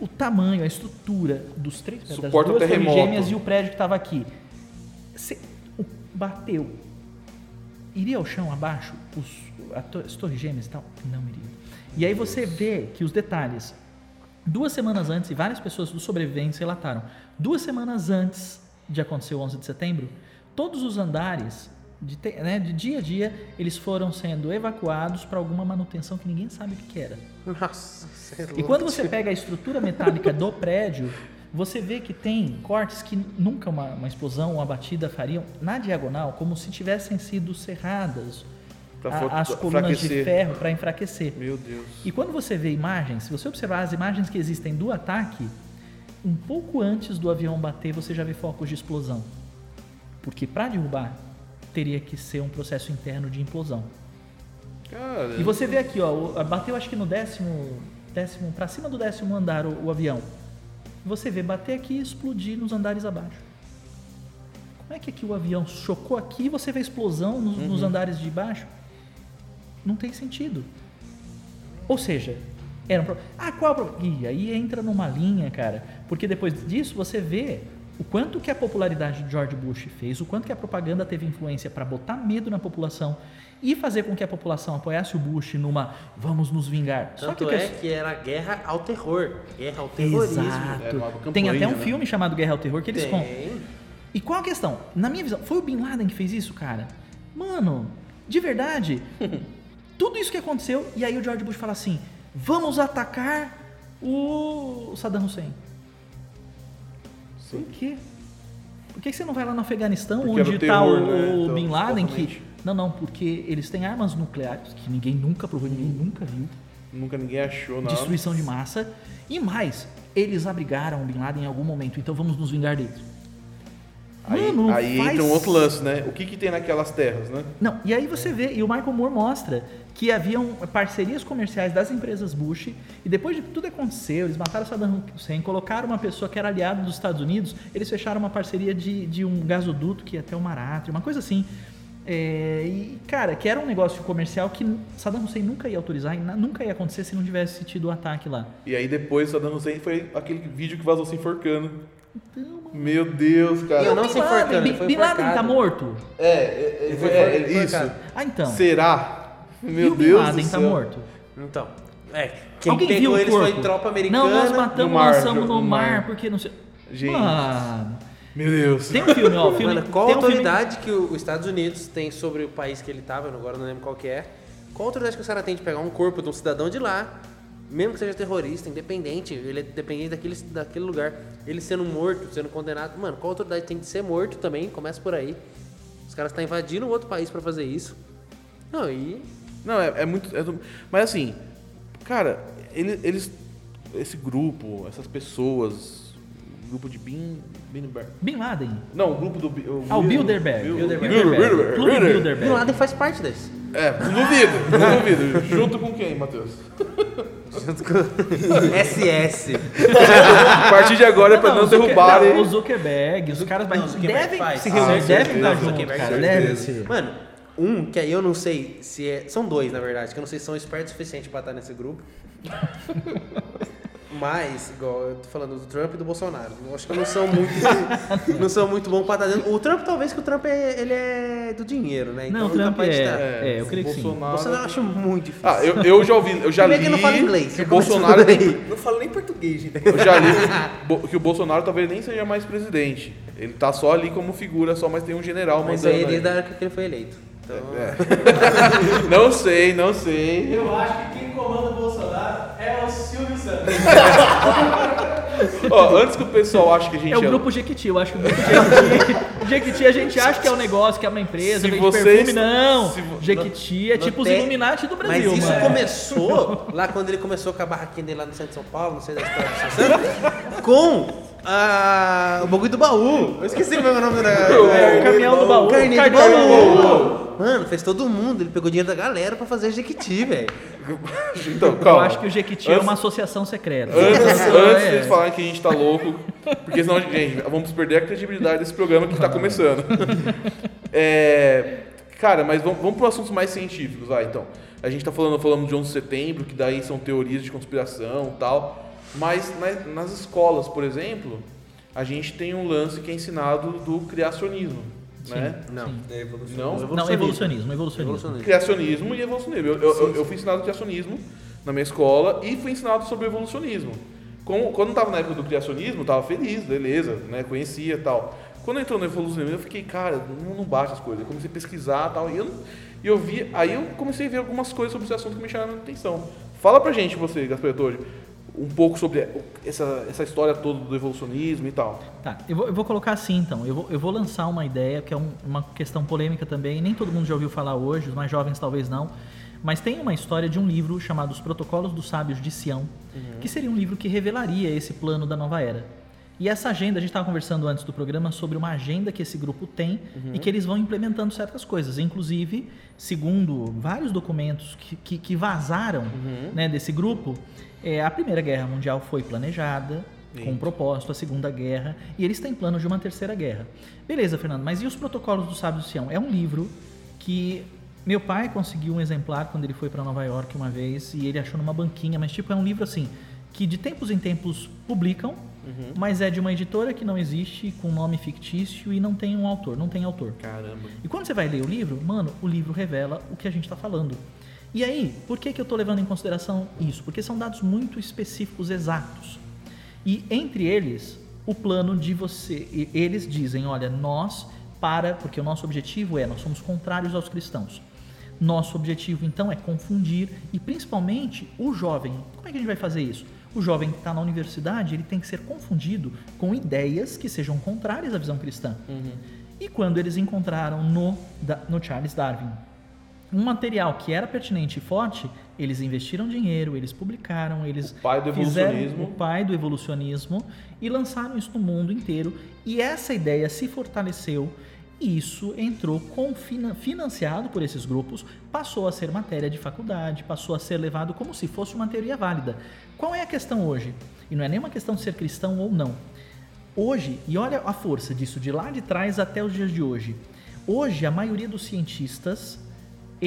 o tamanho, a estrutura dos três das Suporta duas terremoto. gêmeas e o prédio que estava aqui, o- bateu, iria ao chão abaixo os, as torres gêmeas e tal? Não iria. E aí você vê que os detalhes, duas semanas antes, e várias pessoas dos sobreviventes relataram, duas semanas antes de acontecer o 11 de setembro, todos os andares, de, né, de dia a dia, eles foram sendo evacuados para alguma manutenção que ninguém sabe o que, era. Nossa, é E quando você pega a estrutura metálica do prédio, você vê que tem cortes que nunca uma, uma explosão, uma batida fariam na diagonal, como se tivessem sido serradas a- as colunas de ferro para enfraquecer. Meu Deus. E quando você vê imagens, se você observar as imagens que existem do ataque, um pouco antes do avião bater, você já vê focos de explosão. Porque para derrubar, teria que ser um processo interno de implosão. Cara, E você vê aqui, ó, bateu acho que no décimo, décimo para cima do décimo andar o, o avião. Você vê bater aqui e explodir nos andares abaixo. Como é que aqui o avião chocou aqui e você vê explosão nos, nos andares de baixo? Não tem sentido. Ou seja, era um pro... Ah, qual é o problema? E aí entra numa linha, cara, porque depois disso você vê o quanto que a popularidade de George Bush fez, o quanto que a propaganda teve influência para botar medo na população e fazer com que a população apoiasse o Bush numa vamos nos vingar. Só Tanto que é que que era guerra ao terror. Guerra ao terrorismo. Exato. campanha, Tem até um né? filme chamado Guerra ao Terror que eles contam. E qual a questão? Na minha visão, foi o Bin Laden que fez isso, cara? Mano, de verdade, Tudo isso que aconteceu, e aí o George Bush fala assim: vamos atacar o Saddam Hussein. Por quê? Por que você não vai lá no Afeganistão, Porque onde está o, né? Então, Bin Laden? Que... supostamente. Não, não, porque eles têm armas nucleares, que ninguém nunca provou, ninguém nunca viu. Nunca ninguém achou nada. Destruição de massa. E mais, eles abrigaram o Bin Laden em algum momento, então vamos nos vingar deles. Aí, Mano, não aí faz- entra um outro lance, né? O que, que tem naquelas terras, né? Não, e aí você vê, e o Michael Moore mostra que haviam parcerias comerciais das empresas Bush, e depois de que tudo aconteceu, eles mataram Saddam Hussein, colocaram uma pessoa que era aliada dos Estados Unidos, eles fecharam uma parceria de, de um gasoduto que ia até o Maratri, uma coisa assim. É, e, cara, que era um negócio comercial que Saddam Hussein nunca ia autorizar e nunca ia acontecer se não tivesse tido o ataque lá. E aí depois Saddam Hussein foi aquele vídeo que vazou se enforcando. Meu Deus, cara. Eu não Bin se enforcando, Bin, ele foi Bin Laden tá morto? É, é, é, foi é, enfor- isso. Ah, então. Será? Meu e o Bin Deus Laden do tá céu. morto? Então, é. Quem Alguém pegou viu o eles corpo? foi tropa americana. Não, nós matamos, no mar, lançamos no no mar, mar. porque não sei. Gente. Mano, Meu Deus. tem um filme, ó. o Filme, Mano, qual tem um filme- autoridade que o- os Estados Unidos tem sobre o país que ele tava, eu agora não lembro qual que é. Qual autoridade que os caras têm de pegar um corpo de um cidadão de lá, mesmo que seja terrorista, independente, ele é dependente daquele, daquele lugar, ele sendo morto, sendo condenado. Mano, qual autoridade tem de ser morto também? Começa por aí. Os caras estão invadindo outro país pra fazer isso. Não, e. Não, é, é muito. é mas assim, cara, ele- eles. Esse grupo, essas pessoas. o Grupo de Bin. Binberg. Bin Laden. Não, o grupo do. O Ah, o Bilderberg. Bilderberg. Bilderberg. Bilderberg. Clube Bin Bilderberg. Laden faz parte desse. É, não duvido, não duvido. Junto com quem, Matheus? Junto com SS. A partir de agora é pra não, o Zucker- derrubarem. não, o Zuckerberg, os caras Não, o Zuckerberg devem faz. se Ah, reunir, com devem certeza. estar O juntos, Zuckerberg, cara. Devem. Mano, um que aí eu não sei se é. São dois, na verdade, que eu não sei se são espertos o suficiente pra estar nesse grupo. Mas, igual eu tô falando do Trump e do Bolsonaro. Eu acho que não são muito. não são muito bons pra estar dentro. O Trump, talvez, que o Trump é, ele é do dinheiro, né? Não, o ele Trump é, estar. é, eu creio que sim. O Bolsonaro eu acho muito difícil. Ah, eu, eu já ouvi, eu já li que não fala inglês, que o Bolsonaro. Não falo nem português, gente. eu já li que o Bolsonaro talvez nem seja mais presidente. Ele tá só ali como figura, só mas tem um general Mas mandando. aí desde a aí. época que ele foi eleito. Então, Não sei, não sei. Eu acho que quem comanda o Bolsonaro é o Silvio Santos. Ó, antes que o pessoal ache que a gente É o grupo Jequiti, eu acho que o grupo Jequiti, Jequiti a gente acha que é um negócio, que é uma empresa, Se vende vocês- perfume, não. se vo- Jequiti é no tipo os Illuminati do Brasil, Mas isso mano. começou lá quando ele começou com a barraquinha dele lá no centro de São Paulo, não sei da história do São Santos, com a, o bagulho do baú. Eu esqueci o meu nome da. É, o caminhão do baú, Carninha do carninha do baú. Mano, fez todo mundo. Ele pegou dinheiro da galera pra fazer Jequiti, velho. Então, Eu calma. acho que o Jequiti é Antes- uma associação secreta. Antes, É. antes de eles falarem que a gente tá louco, porque senão, gente, vamos perder a credibilidade desse programa que tá começando. É, cara, mas vamos, vamos para assuntos mais científicos, vai, então. A gente tá falando, falando de 11 de setembro, que daí são teorias de conspiração e tal, mas na- nas escolas, por exemplo, a gente tem um lance que é ensinado do criacionismo, né? Não. Não? Não, evolucionismo, evolucionismo. Criacionismo e evolucionismo. Eu, eu, eu- eu fui ensinado criacionismo na minha escola e fui ensinado sobre evolucionismo. Como, quando eu tava na época do criacionismo, eu tava feliz, beleza, né? Conhecia e tal. Quando entrou no evolucionismo, eu fiquei, cara, não, não bate as coisas. Eu comecei a pesquisar e tal. E eu, e eu vi, aí eu comecei a ver algumas coisas sobre esse assunto que me chamaram a atenção. Fala pra gente, você, Gasparetore, um pouco sobre essa, essa história toda do evolucionismo e tal. Tá, eu vou, eu vou colocar assim então. Eu vou, eu vou lançar uma ideia que é um- uma questão polêmica também. Nem todo mundo já ouviu falar hoje, os mais jovens talvez não. Mas tem uma história de um livro chamado Os Protocolos dos Sábios de Sião, que seria um livro que revelaria esse plano da nova era. E essa agenda, a gente estava conversando antes do programa sobre uma agenda que esse grupo tem e que eles vão implementando certas coisas. Inclusive, segundo vários documentos que, que, que vazaram né, desse grupo, é, a Primeira Guerra Mundial foi planejada, com um propósito, a Segunda Guerra, e eles têm planos de uma Terceira Guerra. Beleza, Fernando, mas e os Protocolos do Sábio de Sião? É um livro que meu pai conseguiu um exemplar quando ele foi para Nova York uma vez e ele achou numa banquinha, mas tipo é um livro assim que de tempos em tempos publicam, mas é de uma editora que não existe, com nome fictício e não tem um autor, não tem autor. Caramba. E quando você vai ler o livro, mano, o livro revela o que a gente está falando. E aí, por que, que eu estou levando em consideração isso? Porque são dados muito específicos, exatos. E entre eles, o plano de você. Eles dizem: olha, nós, para. Porque o nosso objetivo é, nós somos contrários aos cristãos. Nosso objetivo então é confundir e principalmente o jovem. Como é que a gente vai fazer isso? O jovem que está na universidade ele tem que ser confundido com ideias que sejam contrárias à visão cristã. E quando eles encontraram no, no Charles Darwin um material que era pertinente e forte, eles investiram dinheiro, eles publicaram, eles O pai do evolucionismo. o pai do evolucionismo e lançaram isso no mundo inteiro. E essa ideia se fortaleceu e isso entrou com fina- financiado por esses grupos, passou a ser matéria de faculdade, passou a ser levado como se fosse uma teoria válida. Qual é a questão hoje? E não é nem uma questão de ser cristão ou não. Hoje, e olha a força disso de lá de trás até os dias de hoje. Hoje, a maioria dos cientistas,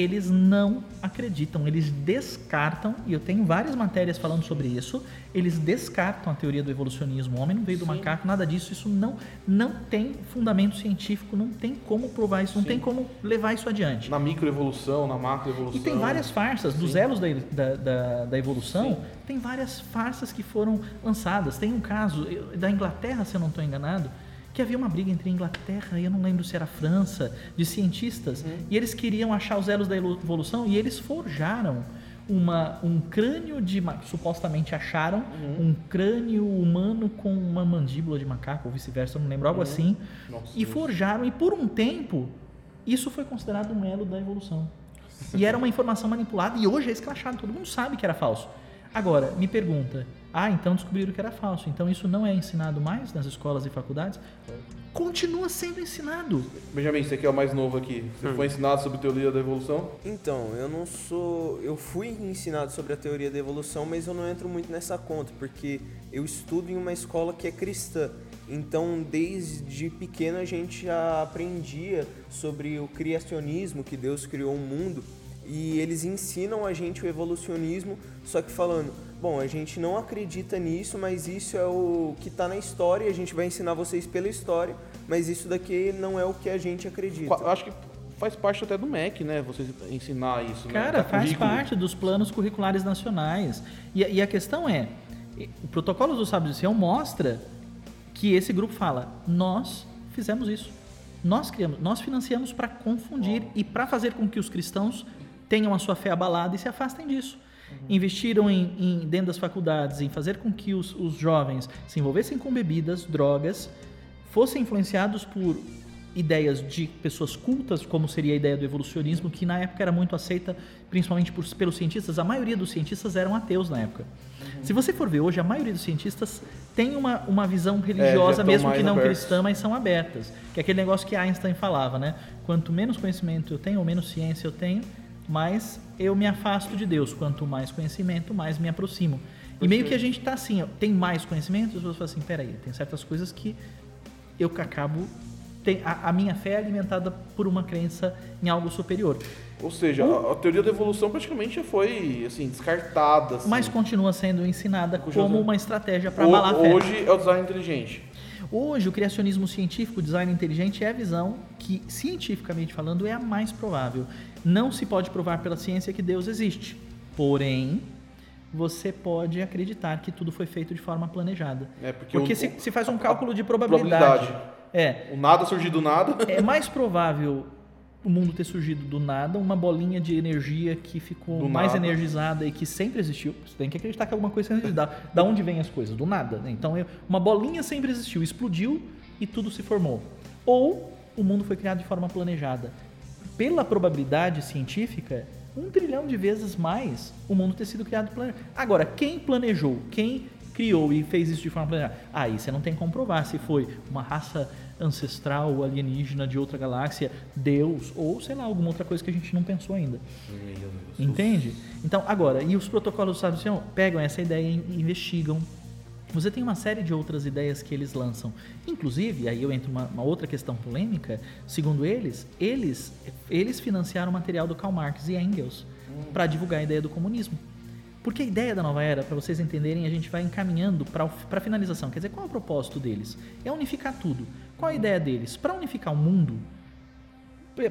eles não acreditam, eles descartam, e eu tenho várias matérias falando sobre isso, eles descartam a teoria do evolucionismo. O homem não veio do macaco, nada disso, isso não, não tem fundamento científico, não tem como provar isso, não tem como levar isso adiante. Na microevolução, na macroevolução. E tem várias farsas, dos elos da, da, da, da evolução, tem várias farsas que foram lançadas. Tem um caso da Inglaterra, se eu não estou enganado, que havia uma briga entre a Inglaterra e eu não lembro se era a França, de cientistas, e eles queriam achar os elos da evolução e eles forjaram uma, um crânio de. supostamente acharam um crânio humano com uma mandíbula de macaco, ou vice-versa, eu não lembro, algo assim, Nossa, e forjaram, e por um tempo, isso foi considerado um elo da evolução. E era uma informação manipulada e hoje é escrachado, todo mundo sabe que era falso. Agora, me pergunta, ah, então descobriram que era falso, então isso não é ensinado mais nas escolas e faculdades? Continua sendo ensinado. Benjamin, você que é o mais novo aqui. Hum. Você foi ensinado sobre teoria da evolução? Então, eu não sou. Eu fui ensinado sobre a teoria da evolução, mas eu não entro muito nessa conta, porque eu estudo em uma escola que é cristã. Então, desde pequeno a gente já aprendia sobre o criacionismo, que Deus criou o mundo, e eles ensinam a gente o evolucionismo, só que falando, bom, a gente não acredita nisso, mas isso é o que está na história, a gente vai ensinar vocês pela história, mas isso daqui não é o que a gente acredita. Acho que faz parte até do MEC, né? Você ensinar isso. né? Cara, Tá faz currículo. parte dos planos curriculares nacionais. E, a- e a questão é, o protocolo do Sábio de Sião mostra que esse grupo fala, nós fizemos isso. Nós criamos, nós financiamos para confundir e para fazer com que os cristãos tenham a sua fé abalada e se afastem disso. Investiram em, em- dentro das faculdades em fazer com que os, os jovens se envolvessem com bebidas, drogas, fossem influenciados por ideias de pessoas cultas, como seria a ideia do evolucionismo, que na época era muito aceita, principalmente por- pelos cientistas. A maioria dos cientistas eram ateus na época. Se você for ver hoje, a maioria dos cientistas tem uma, uma visão religiosa, tão mesmo que não abertos. cristã, mas são abertas. Que é aquele negócio que Einstein falava, né? Quanto menos conhecimento eu tenho, ou menos ciência eu tenho, mais eu me afasto de Deus. Quanto mais conhecimento, mais me aproximo. E meio que a gente tá assim, ó, tem mais conhecimento, as pessoas falam assim, peraí, tem certas coisas que eu acabo tem, a, a minha fé é alimentada por uma crença em algo superior, Ou seja, a, a teoria da evolução praticamente já foi assim, descartada. assim. mas continua sendo ensinada Continua como uma estratégia para abalar a fé. Hoje é o design inteligente. Hoje, o criacionismo científico, o design inteligente, é a visão que, cientificamente falando, é a mais provável. Não se pode provar pela ciência que Deus existe. Porém, você pode acreditar que tudo foi feito de forma planejada. É, porque Porque se, se faz um cálculo de probabilidade. probabilidade. É, O nada surgir do nada. é mais provável o mundo ter surgido do nada, uma bolinha de energia que ficou Do mais nada. energizada e que sempre existiu. Você tem que acreditar que alguma coisa sempre da, da onde vem as coisas? Do nada. né? Então, eu- uma bolinha sempre existiu, explodiu e tudo se formou. Ou o mundo foi criado de forma planejada. Pela probabilidade científica, um trilhão de vezes mais o mundo ter sido criado planejado. Agora, quem planejou, quem criou e fez isso de forma planejada? Aí você não tem como provar se foi uma raça ancestral alienígena de outra galáxia, Deus, ou sei lá, alguma outra coisa que a gente não pensou ainda. Entende? Então, agora, e os protocolos do Sábio Sião pegam essa ideia e investigam. Você tem uma série de outras ideias que eles lançam. Inclusive, aí eu entro uma, uma outra questão polêmica. Segundo eles, eles, eles financiaram o material do Karl Marx e Engels para divulgar a ideia do comunismo. Porque a ideia da nova era, para vocês entenderem, a gente vai encaminhando para a finalização. Quer dizer, qual é o propósito deles? É unificar tudo. Qual a ideia deles? Para unificar o mundo,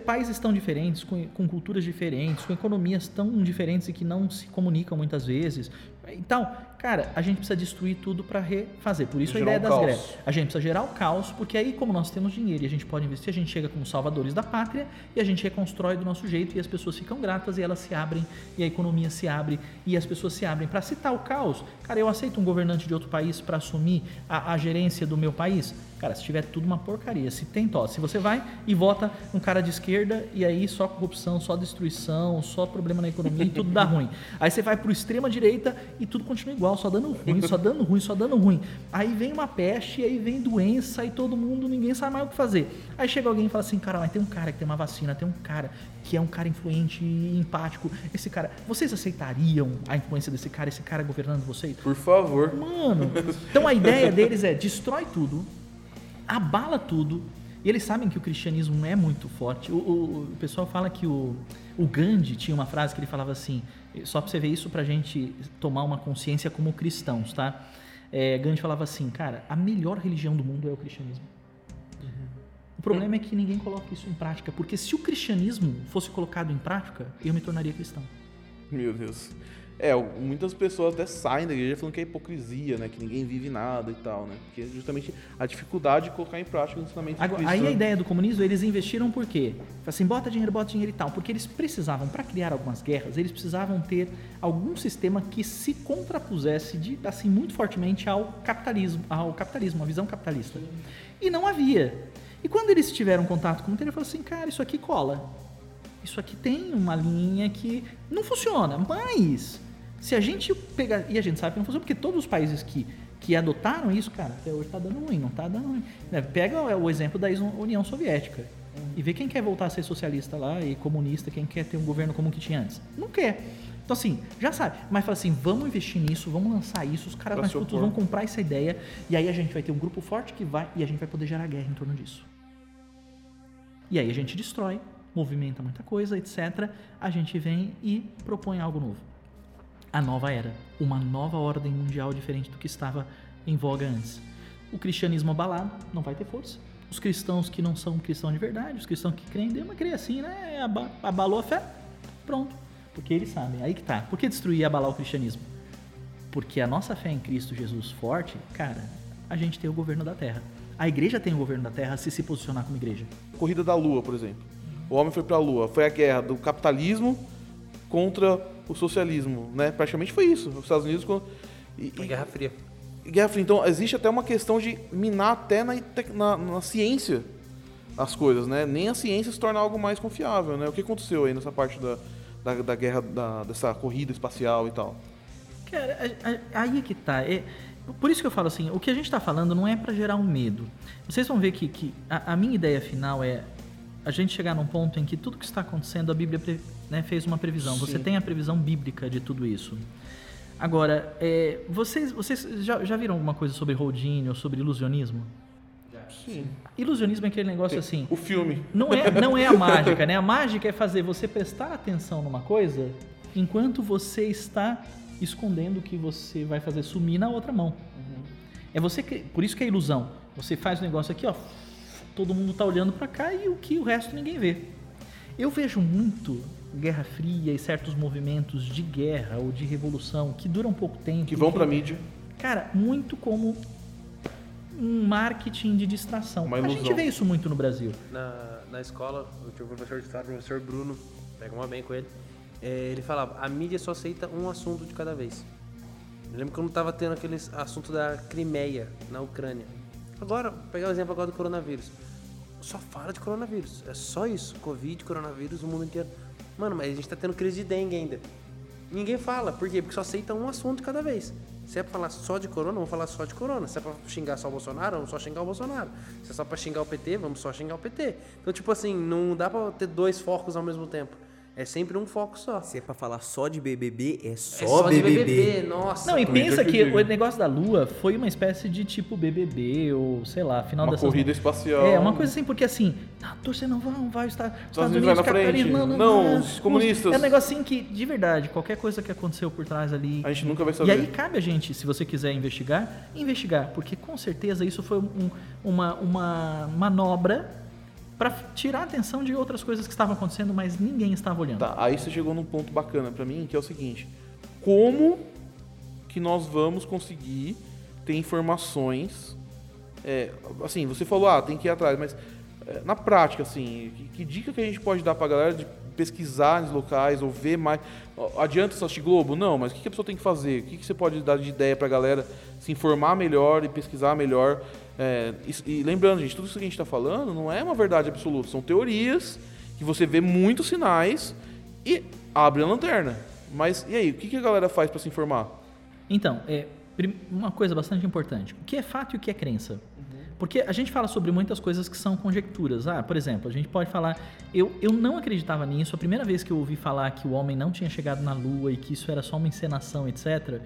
países tão diferentes, com, com culturas diferentes, com economias tão diferentes e que não se comunicam muitas vezes. Então, cara, a gente precisa destruir tudo para refazer. Por isso a ideia um das caos. greves. A gente precisa gerar o caos, porque aí, como nós temos dinheiro e a gente pode investir, a gente chega como salvadores da pátria e a gente reconstrói do nosso jeito e as pessoas ficam gratas e elas se abrem e a economia se abre e as pessoas se abrem. Para citar o caos, cara, eu aceito um governante de outro país para assumir a, a gerência do meu país? Cara, se tiver tudo uma porcaria, se tem tosse, se você vai e vota um cara de esquerda e aí só corrupção, só destruição, só problema na economia e tudo dá ruim. Aí você vai pro extrema direita e tudo continua igual, só dando ruim, só dando ruim, só dando ruim. Aí vem uma peste, aí vem doença e todo mundo, ninguém sabe mais o que fazer. Aí chega alguém e fala assim, cara, mas tem um cara que tem uma vacina, tem um cara que é um cara influente e empático. Esse cara, vocês aceitariam a influência desse cara, esse cara governando vocês? Por favor. Mano, então a ideia deles é destrói tudo, abala tudo. E eles sabem que o cristianismo não é muito forte. O, o- o pessoal fala que o, o Gandhi tinha uma frase que ele falava assim, só pra você ver isso pra gente tomar uma consciência como cristãos, tá? É, Gandhi falava assim, cara, a melhor religião do mundo é o cristianismo. O problema é que ninguém coloca isso em prática, porque se o cristianismo fosse colocado em prática, eu me tornaria cristão. Meu Deus. É, muitas pessoas até saem da igreja falando que é hipocrisia, né? Que ninguém vive nada e tal, né? Porque é justamente a dificuldade de colocar em prática o ensinamento de Agora, Cristo. aí a ideia do comunismo, eles investiram por quê? Assim, bota dinheiro, bota dinheiro e tal. Porque eles precisavam, para criar algumas guerras, eles precisavam ter algum sistema que se contrapusesse de, assim, muito fortemente ao capitalismo, ao capitalismo, a visão capitalista. E não havia. E quando eles tiveram contato com o ele falou assim, cara, isso aqui cola. Isso aqui tem uma linha que não funciona, mas se a gente pegar. E a gente sabe que não funciona, porque todos os países que, que adotaram isso, cara, até hoje tá dando ruim, não tá dando ruim. Né, Pega o exemplo da União Soviética e vê quem quer voltar a ser socialista lá e comunista, quem quer ter um governo como o que tinha antes. Não quer. Então, assim, já sabe. Mas fala assim: vamos investir nisso, vamos lançar isso, os caras mais cultos vão comprar essa ideia e aí a gente vai ter um grupo forte que vai e a gente vai poder gerar guerra em torno disso. E aí a gente destrói, movimenta muita coisa, etc. A gente vem e propõe algo novo. A nova era. Uma nova ordem mundial diferente do que estava em voga antes. O cristianismo abalado não vai ter força. Os cristãos que não são cristãos de verdade, os cristãos que creem em Deus, mas creem assim, né? Aba- Abalou a fé, pronto. Porque eles sabem. Aí que tá. Por que destruir e abalar o cristianismo? Porque a nossa fé em Cristo Jesus forte, cara, a gente tem o governo da terra. A igreja tem o governo da terra se se posicionar como igreja. Corrida da Lua, por exemplo. O homem foi pra Lua. Foi a guerra do capitalismo contra o socialismo, né? Praticamente foi isso. Os Estados Unidos... com- E, e- Guerra Fria. Guerra Fria. Então, existe até uma questão de minar até na, na- na ciência as coisas, né? Nem a ciência se torna algo mais confiável, né? O que aconteceu aí nessa parte da, da, da guerra, da- dessa corrida espacial e tal? Cara, aí é que tá. É, por isso que eu falo assim, o que a gente está falando não é para gerar um medo. Vocês vão ver que, que a, a minha ideia final é a gente chegar num ponto em que tudo que está acontecendo, a Bíblia né, fez uma previsão. Você tem a previsão bíblica de tudo isso. Agora, é, vocês, vocês já, já viram alguma coisa sobre Houdini ou sobre ilusionismo? Sim. Ilusionismo é aquele negócio assim. O filme. Não é, não é a mágica, né? A mágica é fazer você prestar atenção numa coisa enquanto você está escondendo o que você vai fazer sumir na outra mão. É você que, por isso que é ilusão. Você faz o negócio aqui, ó, todo mundo tá olhando para cá e o que o resto ninguém vê. Eu vejo muito Guerra Fria e certos movimentos de guerra ou de revolução que duram pouco tempo. Que vão pra mídia. Cara, muito como um marketing de distração. Uma A gente vê isso muito no Brasil. Na, na escola, eu tinha um professor de história, o professor Bruno, pega uma bem com ele. é, ele falava: a mídia só aceita um assunto de cada vez. Eu lembro quando tava tendo aquele assunto da Crimeia, na Ucrânia. Agora, vou pegar o exemplo agora do coronavírus. Só fala de coronavírus. É só isso. Covid, coronavírus, o mundo inteiro. Mano, mas a gente tá tendo crise de dengue ainda. Ninguém fala. Por quê? Porque só aceita um assunto cada vez. Se é pra falar só de corona, vamos falar só de corona. Se é pra xingar só o Bolsonaro, vamos só xingar o Bolsonaro. Se é só pra xingar o PT, vamos só xingar o PT. Então, tipo assim, não dá pra ter dois focos ao mesmo tempo. É sempre um foco só. Se é pra falar só de BBB, é só, é só de BBB. BBB, nossa. Não, e Twitter pensa que o negócio da Lua foi uma espécie de tipo BBB ou sei lá, final Uma dessas corrida espacial. É, uma coisa assim, porque assim, ah, torcer não vai, vai estar Estados Unidos vai na frente. não, Não, não, os comunistas. É um negocinho que, de verdade, qualquer coisa que aconteceu por trás ali. A gente nunca vai E saber. aí cabe a gente, se você quiser investigar, investigar, porque com certeza isso foi um- uma, uma manobra para tirar a atenção de outras coisas que estavam acontecendo, mas ninguém estava olhando. Tá, aí você chegou num ponto bacana pra mim, que é o seguinte: como que nós vamos conseguir ter informações. é, assim, você falou, ah, tem que ir atrás, mas é, na prática, assim, que, que dica que a gente pode dar pra galera de pesquisar nos locais ou ver mais? Adianta assistir Globo? Não, mas o que, que a pessoa tem que fazer? O que, que você pode dar de ideia pra galera se informar melhor e pesquisar melhor? É, e, e lembrando, gente, tudo isso que a gente está falando não é uma verdade absoluta, são teorias que você vê muitos sinais e abre a lanterna. Mas e aí, o que, que a galera faz para se informar? Então, é, uma coisa bastante importante. O que é fato e o que é crença? Porque a gente fala sobre muitas coisas que são conjecturas. Ah, por exemplo, a gente pode falar. Eu, eu não acreditava nisso. A primeira vez que eu ouvi falar que o homem não tinha chegado na Lua e que isso era só uma encenação, etc.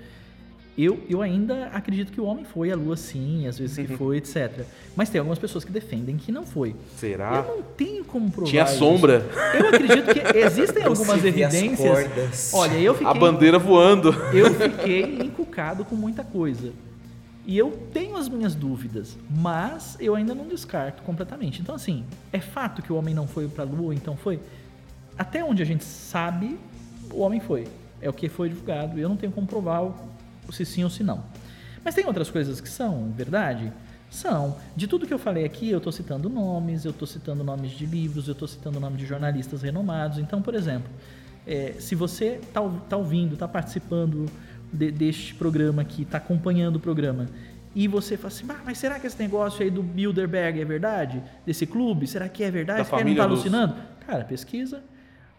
Eu, eu ainda acredito que o homem foi à Lua sim, às vezes que foi, etc. Mas tem algumas pessoas que defendem que não foi. Será? Eu não tenho como provar. Tinha isso. sombra, Eu acredito que existem algumas evidências. Olha, eu fiquei a bandeira voando. eu fiquei encucado com muita coisa. E eu tenho as minhas dúvidas, mas eu ainda não descarto completamente. Então, assim, é fato que o homem não foi para a Lua, então foi? Até onde a gente sabe, o homem foi. É o que foi divulgado. Eu não tenho como provar se sim ou se não. Mas tem outras coisas que são verdade? São. De tudo que eu falei aqui, eu estou citando nomes, eu estou citando nomes de livros, eu estou citando nomes de jornalistas renomados. Então, por exemplo, é, se você está tá ouvindo, está participando de- deste programa aqui, está acompanhando o programa, e você fala assim, "Ah, mas será que esse negócio aí do Bilderberg é verdade? Desse clube? Será que é verdade? Da Esse cara não está alucinando? Cara, pesquisa.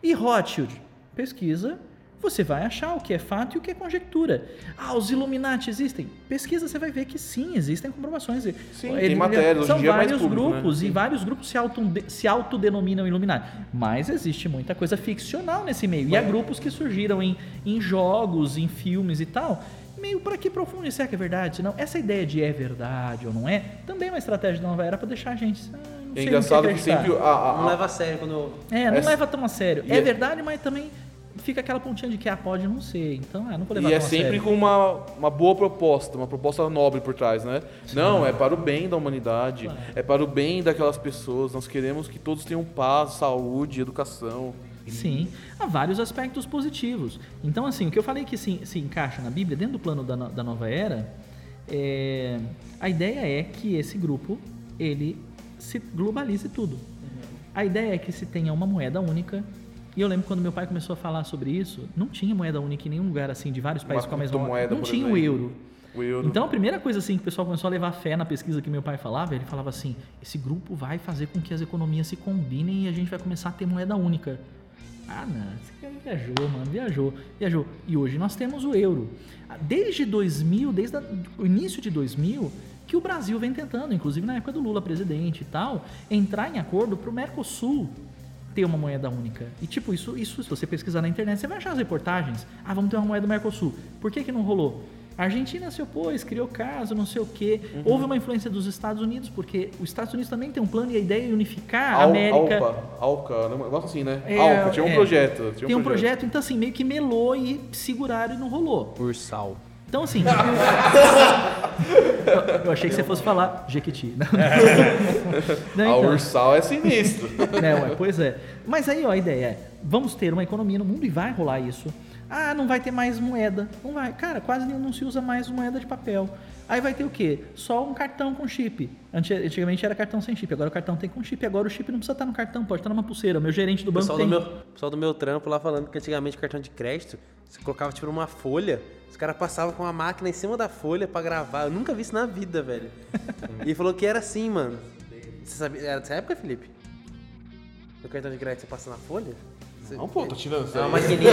E Rothschild? Pesquisa. Você vai achar o que é fato e o que é conjectura. Ah, os Illuminati existem? Pesquisa, você vai ver que sim, existem comprovações. Sim, tem matéria, hoje em São dia é mais vários público, né? grupos e vários grupos se, auto, se autodenominam Illuminati. Mas existe muita coisa ficcional nesse meio. E há grupos que surgiram em, em jogos, em filmes e tal. Meio para que profunde, será que é verdade? Não, essa ideia de é verdade ou não é, também é uma estratégia da nova era para deixar a gente. Ah, não É que engraçado que acreditar. sempre a, a- Não a- leva a sério quando. É, não Essa- leva tão a sério. E É é- verdade, mas também fica aquela pontinha de que ah, pode não ser. Então, ah, não vou levar E é sempre sério. com uma, uma boa proposta, uma proposta nobre por trás, né? Não, é para o bem da humanidade, é para o bem daquelas pessoas. Nós queremos que todos tenham paz, saúde, educação. Sim, há vários aspectos positivos. Então, assim, o que eu falei que se, se encaixa na Bíblia, dentro do plano da, da nova era, é, a ideia é que esse grupo, ele se globalize tudo. A ideia é que se tenha uma moeda única, e eu lembro quando meu pai começou a falar sobre isso, não tinha moeda única em nenhum lugar, assim, de vários países com a mesma criptomoeda, Não tinha o euro. O euro. Então a primeira coisa assim que o pessoal começou a levar fé na pesquisa que meu pai falava, ele falava assim: esse grupo vai fazer com que as economias se combinem e a gente vai começar a ter moeda única. Ah, não, esse cara viajou, mano, viajou, viajou. E hoje nós temos o euro. Desde 2000, desde o início de 2000, que o Brasil vem tentando, inclusive na época do Lula presidente e tal, entrar em acordo para o Mercosul ter uma moeda única. E tipo, isso, isso, se você pesquisar na internet, você vai achar as reportagens. Ah, vamos ter uma moeda do Mercosul. Por que, que não rolou? A Argentina se opôs, criou caso, não sei o quê. Uhum. Houve uma influência dos Estados Unidos, porque os Estados Unidos também tem um plano e a ideia é unificar a Al- América. Alpa, Alca, negócio assim, né? É, Alca, tinha um é. projeto. Tinha Tem um projeto, então assim, meio que melou e seguraram e não rolou. Ursal. Então assim. eu, eu achei que você fosse falar Jequiti. Não, Não, A então. Ursal é sinistro. né, ué, pois é. Mas aí, ó, a ideia é, vamos ter uma economia no mundo e vai rolar isso. Ah, não vai ter mais moeda. Não vai. Cara, quase não se usa mais moeda de papel. Aí vai ter o quê? Só um cartão com chip. Anti- Antigamente era cartão sem chip, agora o cartão tem com chip. Agora o chip não precisa estar no cartão, pode estar numa pulseira. O meu gerente do O banco pessoal tem. do, meu, pessoal do meu trampo lá falando que antigamente cartão de crédito, você colocava tipo numa folha, os caras passavam com uma máquina em cima da folha pra gravar. Eu nunca vi isso na vida, velho. e ele falou que era assim, mano. Você sabia, era dessa época, Felipe? O cartão de crédito você passa na folha? Você- Não, pô, tô tirando isso É aí. uma maquininha.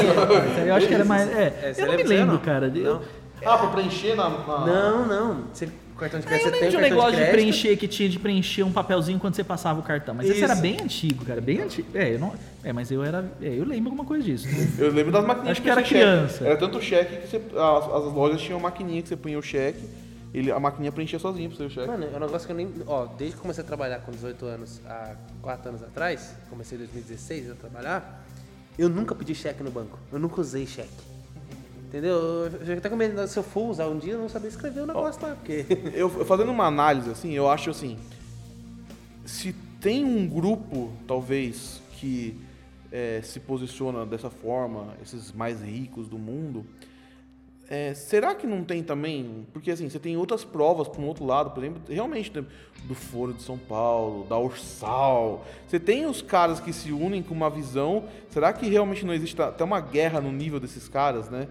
Eu acho que era mais. É, É, você eu não me lembro, não? cara. Eu. Ah, pra preencher na... na- Não, não. Você, cartão de Ah, crédito eu você lembro tem de um negócio de de, preencher que tinha de preencher um papelzinho quando você passava o cartão. Mas esse Isso. era bem antigo, cara. Bem antigo. É, eu não, é mas eu era. é, eu lembro alguma coisa disso. Eu lembro das maquininhas Acho que era você cheque. criança. Era tanto cheque que você, as, as lojas tinham maquininha que você punha o cheque, ele, a maquininha preenchia sozinha pra você o cheque. Mano, é um negócio que eu nem. Ó, desde que comecei a trabalhar com 18 anos, há 4 anos atrás, comecei em 2016 a trabalhar, eu nunca pedi cheque no banco. Eu nunca usei cheque. Entendeu? Eu até com medo, se eu for usar um dia, eu não sabia escrever o negócio lá, porque. Eu fazendo uma análise assim, eu acho assim, se tem um grupo, talvez, que é, se posiciona dessa forma, esses mais ricos do mundo, é, será que não tem também? Porque assim, você tem outras provas para um outro lado, por exemplo, realmente tem do Foro de São Paulo, da Ursal. Você tem os caras que se unem com uma visão. Será que realmente não existe até uma guerra no nível desses caras, né?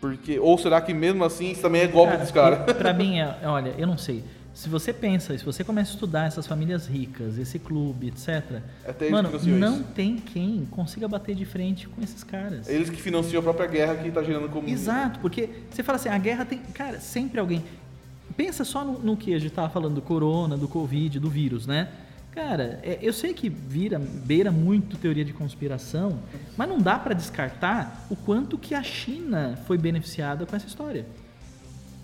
Porque ou será que mesmo assim isso também é golpe dos caras? Para mim, é, olha, eu não sei. Se você pensa, se você começa a estudar essas famílias ricas, esse clube, etc. Até eles mano, não tem quem consiga bater de frente com esses caras. Eles que financiam a própria guerra que tá gerando como. Exato, porque você fala assim, a guerra tem. Cara, sempre alguém. Pensa só no, no que a gente tava falando do corona, do Covid, do vírus, né? Cara, é, eu sei que vira, beira muito teoria de conspiração, mas não dá para descartar o quanto que a China foi beneficiada com essa história.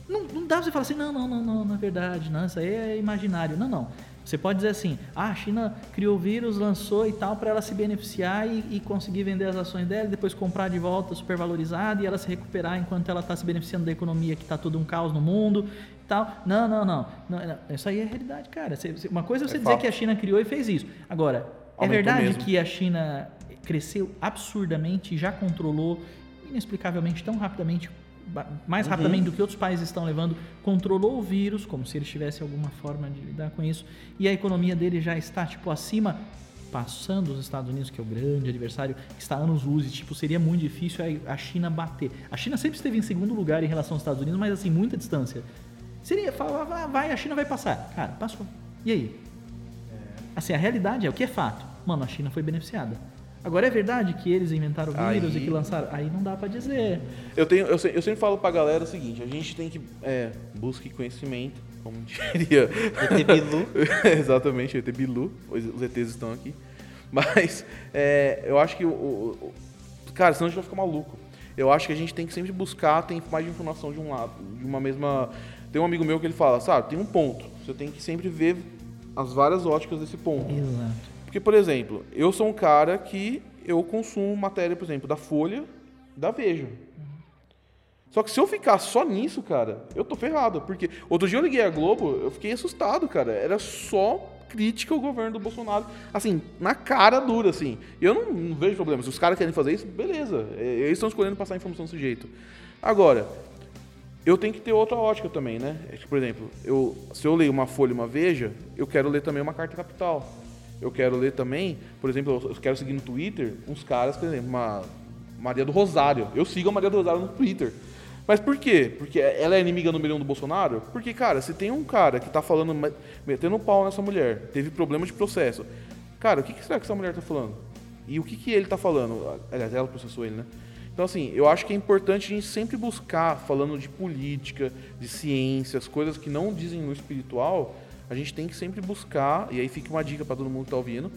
Não, não dá pra você falar assim, não, não, não, não, na verdade, não, isso aí é imaginário. Não, não. Você pode dizer assim, ah, a China criou vírus, lançou e tal, para ela se beneficiar e, e conseguir vender as ações dela, e depois comprar de volta supervalorizada e ela se recuperar enquanto ela está se beneficiando da economia que está todo um caos no mundo tal. Não, não, não. não, não. Isso aí é realidade, cara. Uma coisa é você É dizer fato. que a China criou e fez isso. Agora, é Aumentou verdade mesmo. que a China cresceu absurdamente e já controlou inexplicavelmente tão rapidamente mais rapidamente do que outros países estão levando, controlou o vírus, como se eles tivessem alguma forma de lidar com isso, e a economia dele já está, tipo, acima, passando os Estados Unidos, que é o grande adversário, que está anos luz, e, tipo, seria muito difícil a China bater. A China sempre esteve em segundo lugar em relação aos Estados Unidos, mas, assim, muita distância. Seria, falava, "Ah, vai, a China vai passar. Cara, passou. E aí? Assim, a realidade é o que é fato. Mano, a China foi beneficiada. Agora é verdade que eles inventaram o vírus Aí- e que lançaram. Aí não dá pra dizer. Eu, tenho, eu, eu sempre falo pra galera o seguinte: a gente tem que. É, busque conhecimento, como diria. ET Bilu. Exatamente, ET Bilu. Os, ETs estão aqui. Mas é, eu acho que o, o- o- Cara, senão a gente vai ficar maluco. Eu acho que a gente tem que sempre buscar ter mais informação de um lado, de uma mesma. Tem um amigo meu que ele fala, sabe, tem um ponto. Você tem que sempre ver as várias óticas desse ponto. Exato. Porque, por exemplo, eu sou um cara que eu consumo matéria, por exemplo, da Folha, da Veja. Só que se eu ficar só nisso, cara, eu tô ferrado. Porque outro dia eu liguei a Globo, eu fiquei assustado, cara. Era só crítica ao governo do Bolsonaro. Assim, na cara dura, assim. Eu não, não vejo problema. Se os caras querem fazer isso, beleza. É, Eles estão escolhendo passar a informação desse jeito. Agora, eu tenho que ter outra ótica também, né? É Por exemplo, eu, se eu leio uma Folha e uma Veja, eu quero ler também uma Carta Capital. Eu quero ler também, por exemplo, eu quero seguir no Twitter uns caras, por exemplo, uma Maria do Rosário. Eu sigo a Maria do Rosário no Twitter. Mas por quê? Porque ela é inimiga número um do Bolsonaro? Porque, cara, se tem um cara que tá falando, metendo pau nessa mulher, teve problema de processo. Cara, o que, que será que essa mulher tá falando? E o que, que ele tá falando? Aliás, ela processou ele, né? Então, assim, eu acho que é importante a gente sempre buscar, falando de política, de ciências, coisas que não dizem no espiritual, a gente tem que sempre buscar, e aí fica uma dica para todo mundo que tá ouvindo,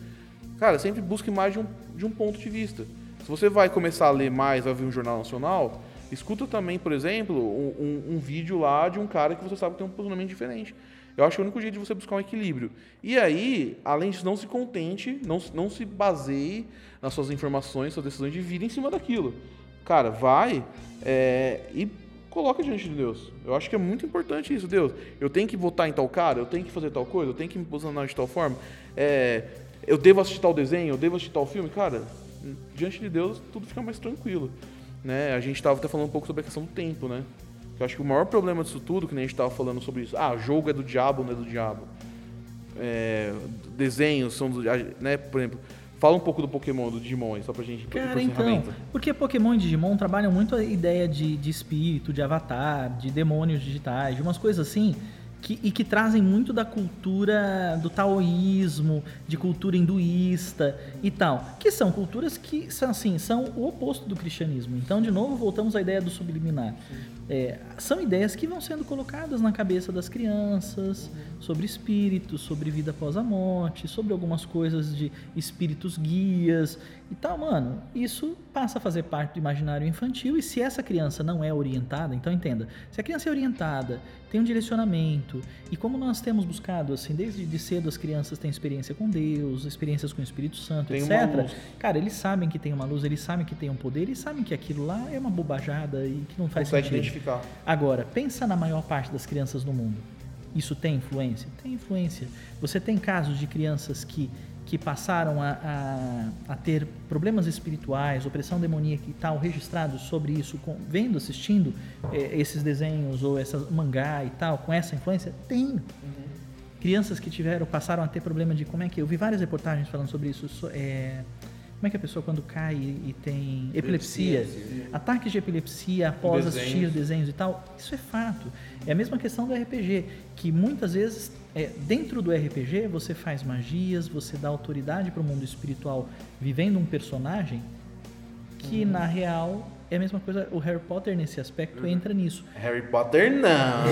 cara, sempre busque mais de um, de um ponto de vista. Se você vai começar a ler mais, vai ver um jornal nacional, escuta também, por exemplo, um, um- um vídeo lá de um cara que você sabe que tem um posicionamento diferente. Eu acho que é o único jeito de você buscar um equilíbrio. E aí, além disso, não se contente, não, não se baseie nas suas informações, suas decisões de vida em cima daquilo. Cara, vai é, e coloca diante de Deus. Eu acho que é muito importante isso, Deus. Eu tenho que votar em tal cara, eu tenho que fazer tal coisa, eu tenho que me posicionar de tal forma. É, eu devo assistir tal desenho, eu devo assistir tal filme. Cara, diante de Deus, tudo fica mais tranquilo. Né? A gente estava até falando um pouco sobre a questão do tempo, né? Eu acho que o maior problema disso tudo, que nem a gente estava falando sobre isso, ah, jogo é do diabo, não é do diabo. É, desenhos são do, né? Por exemplo, fala um pouco do Pokémon, do Digimon, aí, só pra gente Cara, então, porque Pokémon e Digimon trabalham muito a ideia de, de espírito, de avatar, de demônios digitais, de umas coisas assim, que, e que trazem muito da cultura do taoísmo, de cultura hinduísta e tal, que são culturas que são assim, são o oposto do cristianismo. Então, de novo, voltamos à ideia do subliminar. É, são ideias que vão sendo colocadas na cabeça das crianças sobre espíritos, sobre vida após a morte, sobre algumas coisas de espíritos guias e tal, mano. Isso passa a fazer parte do imaginário infantil e se essa criança não é orientada, então entenda, se a criança é orientada, tem um direcionamento e como nós temos buscado assim, desde de cedo as crianças têm experiência com Deus, experiências com o Espírito Santo, Tem etc. Cara, eles sabem que tem uma luz, eles sabem que tem um poder, eles sabem que aquilo lá é uma bobajada e que não faz sentido. Identificar. Agora, pensa na maior parte das crianças no mundo. Isso tem influência? Tem influência. Você tem casos de crianças que, que passaram a, a, a ter problemas espirituais, opressão demoníaca e tal, registrados sobre isso, com, vendo, assistindo eh, esses desenhos ou essas mangá e tal, com essa influência? Tem. Crianças que tiveram, passaram a ter problema de como é que. Eu vi várias reportagens falando sobre isso. so- é, como é que a pessoa quando cai e tem epilepsia, ataques de epilepsia após Desenhos. assistir desenhos e tal, isso é fato. É a mesma questão do RPG, que muitas vezes é, dentro do RPG você faz magias, você dá autoridade para o mundo espiritual vivendo um personagem que na real é a mesma coisa. O Harry Potter nesse aspecto entra nisso. Harry Potter não.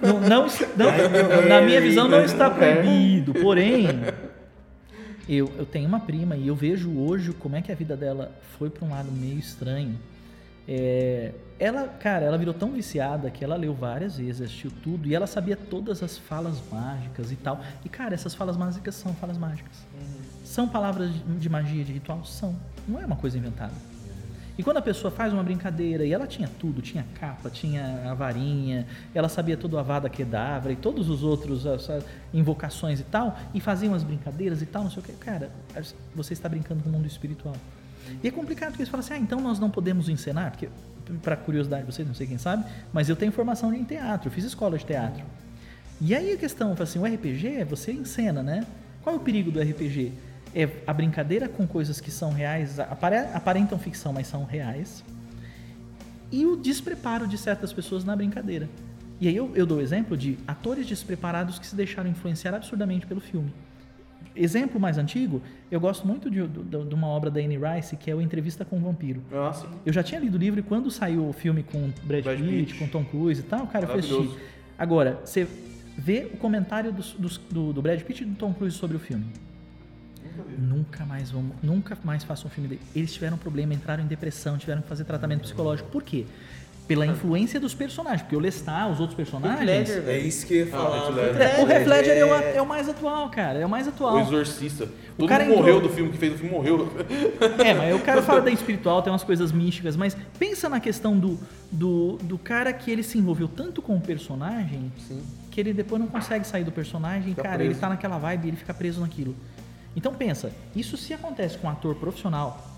Não, não, não- na minha visão não está proibido, porém eu, eu tenho uma prima e eu vejo hoje como é que a vida dela foi para um lado meio estranho. É, ela, cara, ela virou tão viciada que ela leu várias vezes, assistiu tudo e ela sabia todas as falas mágicas e tal. E cara, essas falas mágicas são falas mágicas. São palavras de, de magia, de ritual? São. Não é uma coisa inventada. E quando a pessoa faz uma brincadeira, e ela tinha tudo, tinha capa, tinha a varinha, ela sabia todo o Avada Kedavra e todos os outros as, as invocações e tal, e fazia umas brincadeiras e tal, não sei o que. Cara, você está brincando com o mundo espiritual. E é complicado porque eles falam assim, ah, então nós não podemos encenar, porque, para curiosidade de vocês, não sei quem sabe, mas eu tenho formação em teatro, fiz escola de teatro. E aí a questão, assim, o RPG, você encena, né? Qual é o perigo do RPG? É a brincadeira com coisas que são reais, apare- aparentam ficção, mas são reais. E o despreparo de certas pessoas na brincadeira. E aí eu, eu dou o exemplo de atores despreparados que se deixaram influenciar absurdamente pelo filme. Exemplo mais antigo, eu gosto muito de, de- de uma obra da Anne Rice, que é o Entrevista com o Vampiro. Nossa. Eu já tinha lido o livro e quando saiu o filme com Brad, Brad Pitt, com Tom Cruise e tal, cara, eu fui assistir. Agora, você vê o comentário dos- do, do Brad Pitt e do Tom Cruise sobre o filme. Nunca mais vamos, nunca mais façam um filme dele. Eles tiveram problema, entraram em depressão, tiveram que fazer tratamento psicológico. Por quê? Pela influência dos personagens, porque o Lestat, os outros personagens. Ledger, É isso que eu ia falar. Heath Ledger. É, o Heath Ledger é o, é o mais atual, cara. É o mais atual. O Exorcista. Todo cara mundo morreu entrou- do filme, que fez o filme morreu. É, mas o cara fala da espiritual, tem umas coisas místicas, mas pensa na questão do, do, do cara que ele se envolveu tanto com o personagem que ele depois não consegue sair do personagem, Fica cara, preso. ele tá naquela vibe e ele fica preso naquilo. Então pensa, isso se acontece com um ator profissional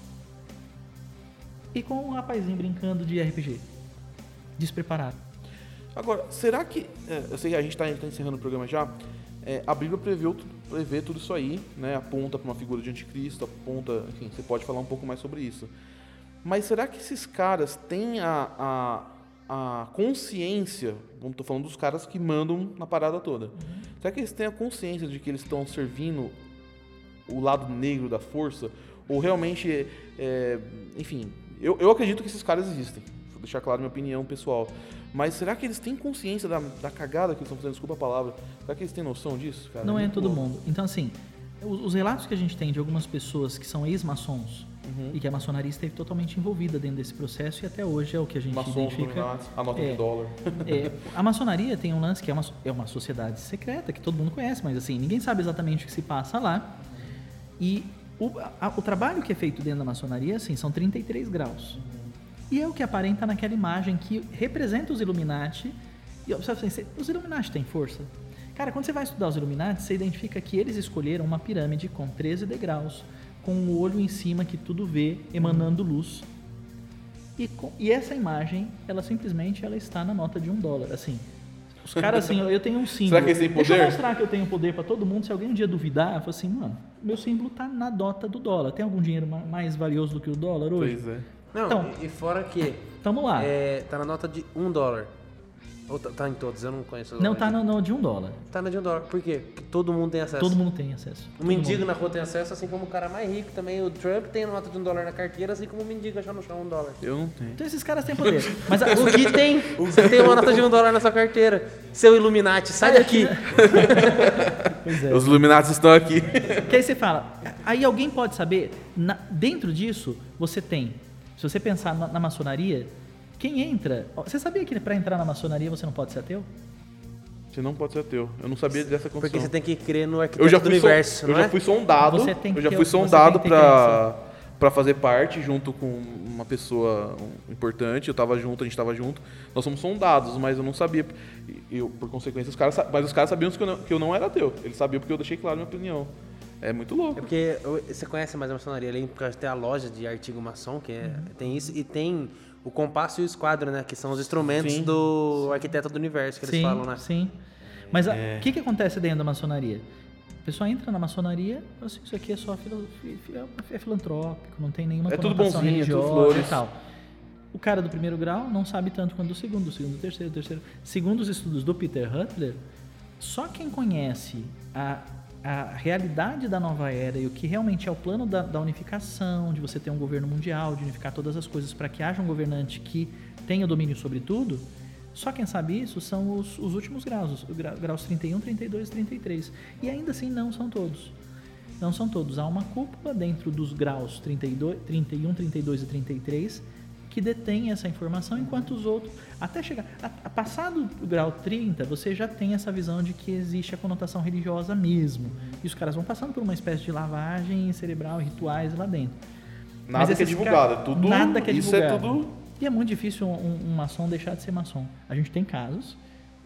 e com um rapazinho brincando de RPG. Despreparado. Agora, será que. é, eu sei que a gente está encerrando o programa já. é, a Bíblia prevê, prevê tudo isso aí, né? Aponta para uma figura de anticristo, aponta. Enfim, você pode falar um pouco mais sobre isso. Mas será que esses caras têm a, a, a consciência? Estou falando dos caras que mandam na parada toda. Será que eles têm a consciência de que eles estão servindo o lado negro da força? Ou realmente, é, enfim, eu, eu acredito que esses caras existem. Vou deixar claro minha opinião pessoal. Mas será que eles têm consciência da, da cagada que eles estão fazendo? Desculpa a palavra. Será que eles têm noção disso, cara? Não é Muito todo louco. mundo. Então, assim, os, os relatos que a gente tem de algumas pessoas que são ex-maçons Uhum. e que a maçonaria esteve totalmente envolvida dentro desse processo e até hoje é o que a gente Maçons, identifica. A nota É. de dólar. É, a maçonaria tem um lance que é uma, é uma sociedade secreta, que todo mundo conhece, mas assim, ninguém sabe exatamente o que se passa lá. E o, a- o trabalho que é feito dentro da maçonaria, assim, são 33 graus. E é o que aparenta naquela imagem que representa os Illuminati. E sabe assim, os Illuminati têm força? Cara, quando você vai estudar os Illuminati, você identifica que eles escolheram uma pirâmide com 13 degraus, com o olho em cima que tudo vê, emanando luz. E, com- e essa imagem, ela simplesmente ela está na nota de um dólar. Assim, os caras assim, eu tenho um símbolo. Será que eles têm Deixa eu poder? mostrar que eu tenho poder para todo mundo. Se alguém um dia duvidar, eu falo assim, mano, meu símbolo tá na nota do dólar. Tem algum dinheiro ma- mais valioso do que o dólar hoje? Pois é. Não, Então- e, e fora que Tamo lá. é, tá na nota de um dólar. Ou tá, tá em todos, eu não conheço. Não tá no, no de um dólar. Tá na de um dólar. Por quê? Porque todo mundo tem acesso. Todo mundo tem acesso. O Todo mendigo mundo. na rua tem acesso, assim como o cara mais rico também. O Trump tem nota de um dólar na carteira, assim como o mendigo achar no chão um dólar. Eu não tenho. Então esses caras têm poder. Mas a, O que tem? Você tem uma nota de um dólar na sua carteira. Seu Illuminati, sai daqui. pois é. Os Illuminati estão aqui. Que aí você fala, aí alguém pode saber, na- dentro disso, você tem, se você pensar na, na maçonaria, quem entra. Você sabia que para entrar na maçonaria você não pode ser ateu? Você não pode ser ateu. Eu não sabia dessa condição. Porque você tem que crer no eu arquiteto já do universo, eu não já é? fui sondado. Você tem que eu já fui sondado pra, pra fazer parte junto com uma pessoa importante. Eu tava junto, a gente tava junto. Nós somos sondados, mas eu não sabia. E Eu, por consequência, os caras, mas os caras sabiam que eu, não, que eu não era ateu. Eles sabiam porque eu deixei claro minha opinião. É muito É louco. porque eu- você conhece mais a maçonaria ali, porque tem a loja de artigo maçom, que é, tem isso, e tem o compasso e o esquadro, né? Que são os instrumentos Sim. do arquiteto do universo, que eles sim, falam, né? sim. Mas o É. que, que acontece dentro da maçonaria? A pessoa entra na maçonaria, fala assim, isso aqui é só fi- é filantrópico, não tem nenhuma É tudo bonzinho, é tudo religiosa flores. e tal. O cara do primeiro grau não sabe tanto quanto do segundo, do segundo, do terceiro, do terceiro. Segundo os estudos do Peter Hutler, só quem conhece a, a realidade da nova era e o que realmente é o plano da, da unificação, de você ter um governo mundial, de unificar todas as coisas para que haja um governante que tenha domínio sobre tudo, só quem sabe isso são os, os últimos graus, os gra- graus 31, 32 e 33. E ainda assim não são todos. Não são todos. Há uma cúpula dentro dos graus 32, 31, 32 e 33 que detém essa informação, enquanto os outros, até chegar, a, a passado o grau 30, você já tem essa visão de que existe a conotação religiosa mesmo. E os caras vão passando por uma espécie de lavagem cerebral, rituais lá dentro. Nada Mas que é divulgado, é tudo. nada que é isso é divulgado. tudo. E é muito difícil um, um maçom deixar de ser maçom. A gente tem casos,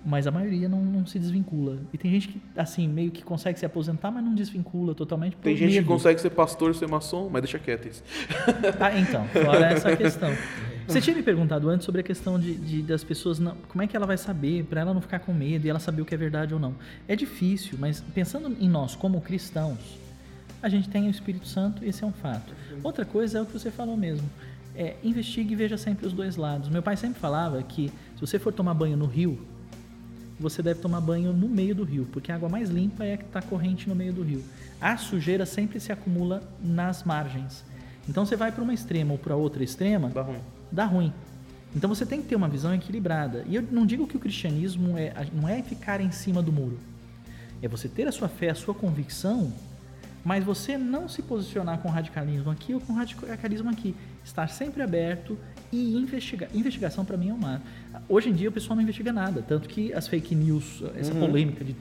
mas a maioria não, não se desvincula. E tem gente que, assim, meio que consegue se aposentar, mas não desvincula totalmente Tem gente que medo. consegue ser pastor e ser maçom, mas deixa quieto isso. Ah, então, fora essa questão. Você tinha me perguntado antes sobre a questão de, de- das pessoas, não, como é que ela vai saber, para ela não ficar com medo e ela saber o que é verdade ou não. É difícil, mas pensando em nós como cristãos, a gente tem o Espírito Santo, esse é um fato. Outra coisa é o que você falou mesmo. É, investigue e veja sempre os dois lados. Meu pai sempre falava que se você for tomar banho no rio, você deve tomar banho no meio do rio, porque a água mais limpa é a que está corrente no meio do rio. A sujeira sempre se acumula nas margens. Então você vai para uma extrema ou para outra extrema, Dá ruim. dá ruim. Então você tem que ter uma visão equilibrada. E eu não digo que o cristianismo é, não é ficar em cima do muro. É você ter a sua fé, a sua convicção, mas você não se posicionar com radicalismo aqui ou com radicalismo aqui. Estar sempre aberto e investigar. Investigação para mim é uma. Hoje em dia o pessoal não investiga nada, tanto que as fake news, essa polêmica de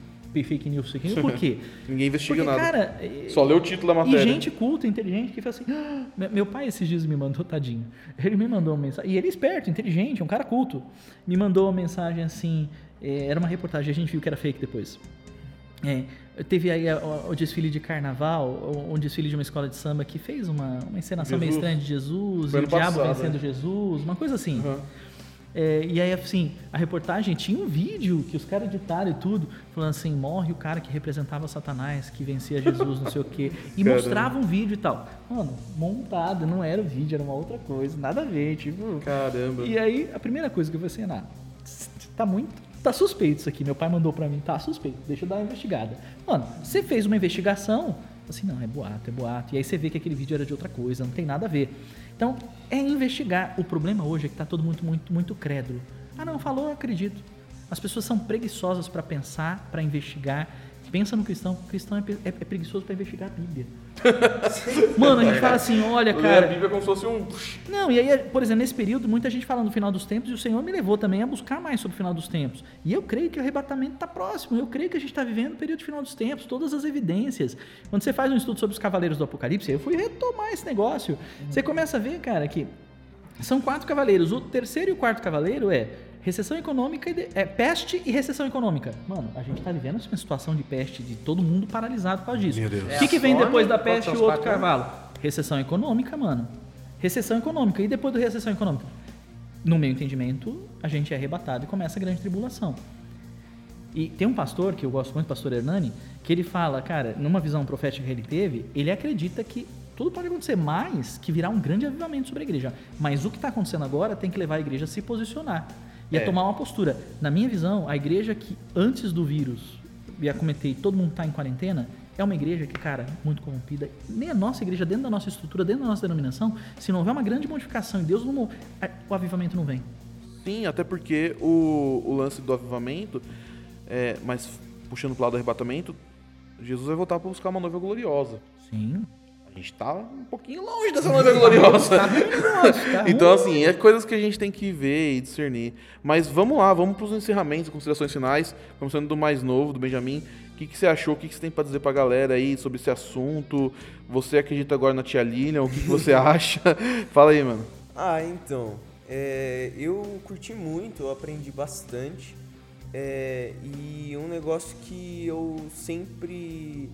fake news, fake news, por quê? Ninguém investiga Porque, nada. cara, Só lê o título da e matéria. gente culta, inteligente, que fala assim. "Ah", me- meu pai esses dias me mandou, tadinho. Ele me mandou uma mensagem. E ele é esperto, inteligente, é um cara culto. Me mandou uma mensagem assim. é, era uma reportagem, a gente viu que era fake depois. É, teve aí o, o desfile de carnaval, o- um desfile de uma escola de samba que fez uma, uma encenação meio Jesus. estranha de Jesus, Foi e o diabo passado, vencendo né? Jesus, uma coisa assim. Uhum. É, e aí, assim, a reportagem tinha um vídeo que os caras editaram e tudo, falando assim: morre o cara que representava Satanás, que vencia Jesus, não sei o quê. E Caramba. mostrava um vídeo e tal. Mano, montado, não era o vídeo, era uma outra coisa, nada a ver, tipo. Caramba. E aí, a primeira coisa que eu assim, ah, tá muito. Tá suspeito isso aqui. Meu pai mandou pra mim, tá suspeito, deixa eu dar uma investigada. Mano, você fez uma investigação, assim, não, é boato, é boato. E aí você vê que aquele vídeo era de outra coisa, não tem nada a ver. Então, é investigar. O problema hoje é que tá todo mundo muito, muito crédulo. Ah, não, falou, eu acredito. As pessoas são preguiçosas pra pensar, pra investigar. Pensa no cristão. O cristão é, é- é preguiçoso pra investigar a Bíblia. Mano, a gente fala assim, olha, cara. a Bíblia como se fosse um. Não, e aí, por exemplo, nesse período, muita gente falando do final dos tempos, e o Senhor me levou também a buscar mais sobre o final dos tempos. E eu creio que o arrebatamento está próximo, eu creio que a gente está vivendo o período de final dos tempos, todas as evidências. Quando você faz um estudo sobre os cavaleiros do Apocalipse, eu fui retomar esse negócio. Você começa a ver, cara, que são quatro cavaleiros. O terceiro e o quarto cavaleiro é recessão econômica, e de- é peste e recessão econômica. Mano, a gente está vivendo uma situação de peste, de todo mundo paralisado por causa disso. Meu Deus. O que, que vem depois da peste e o outro cavalo? Recessão econômica, mano. Recessão econômica. E depois da recessão econômica? No meu entendimento, a gente é arrebatado e começa a grande tribulação. E tem um pastor, que eu gosto muito, o pastor Hernani, que ele fala, cara, numa visão profética que ele teve, ele acredita que tudo pode acontecer, mas que virá um grande avivamento sobre a igreja. Mas o que está acontecendo agora tem que levar a igreja a se posicionar e a É. tomar uma postura. Na minha visão, a igreja que antes do vírus, já comentei, todo mundo está em quarentena, é uma igreja que, cara, muito corrompida. Nem a nossa igreja, dentro da nossa estrutura, dentro da nossa denominação, se não houver uma grande modificação e Deus não. O avivamento não vem. Sim, até porque o, o lance do avivamento, é, mas puxando pro lado do arrebatamento, Jesus vai voltar para buscar uma noiva gloriosa. Sim. A gente tá um pouquinho longe dessa noiva gloriosa. então, assim, é coisas que a gente tem que ver e discernir. Mas vamos lá, vamos pros encerramentos, considerações finais. Começando do mais novo, do Benjamin. O que, que você achou? O que, que você tem para dizer pra galera aí sobre esse assunto? Você acredita agora na tia Lilian? O que, que você acha? Fala aí, mano. Ah, então. é, eu curti muito, eu aprendi bastante. é, e um negócio que eu sempre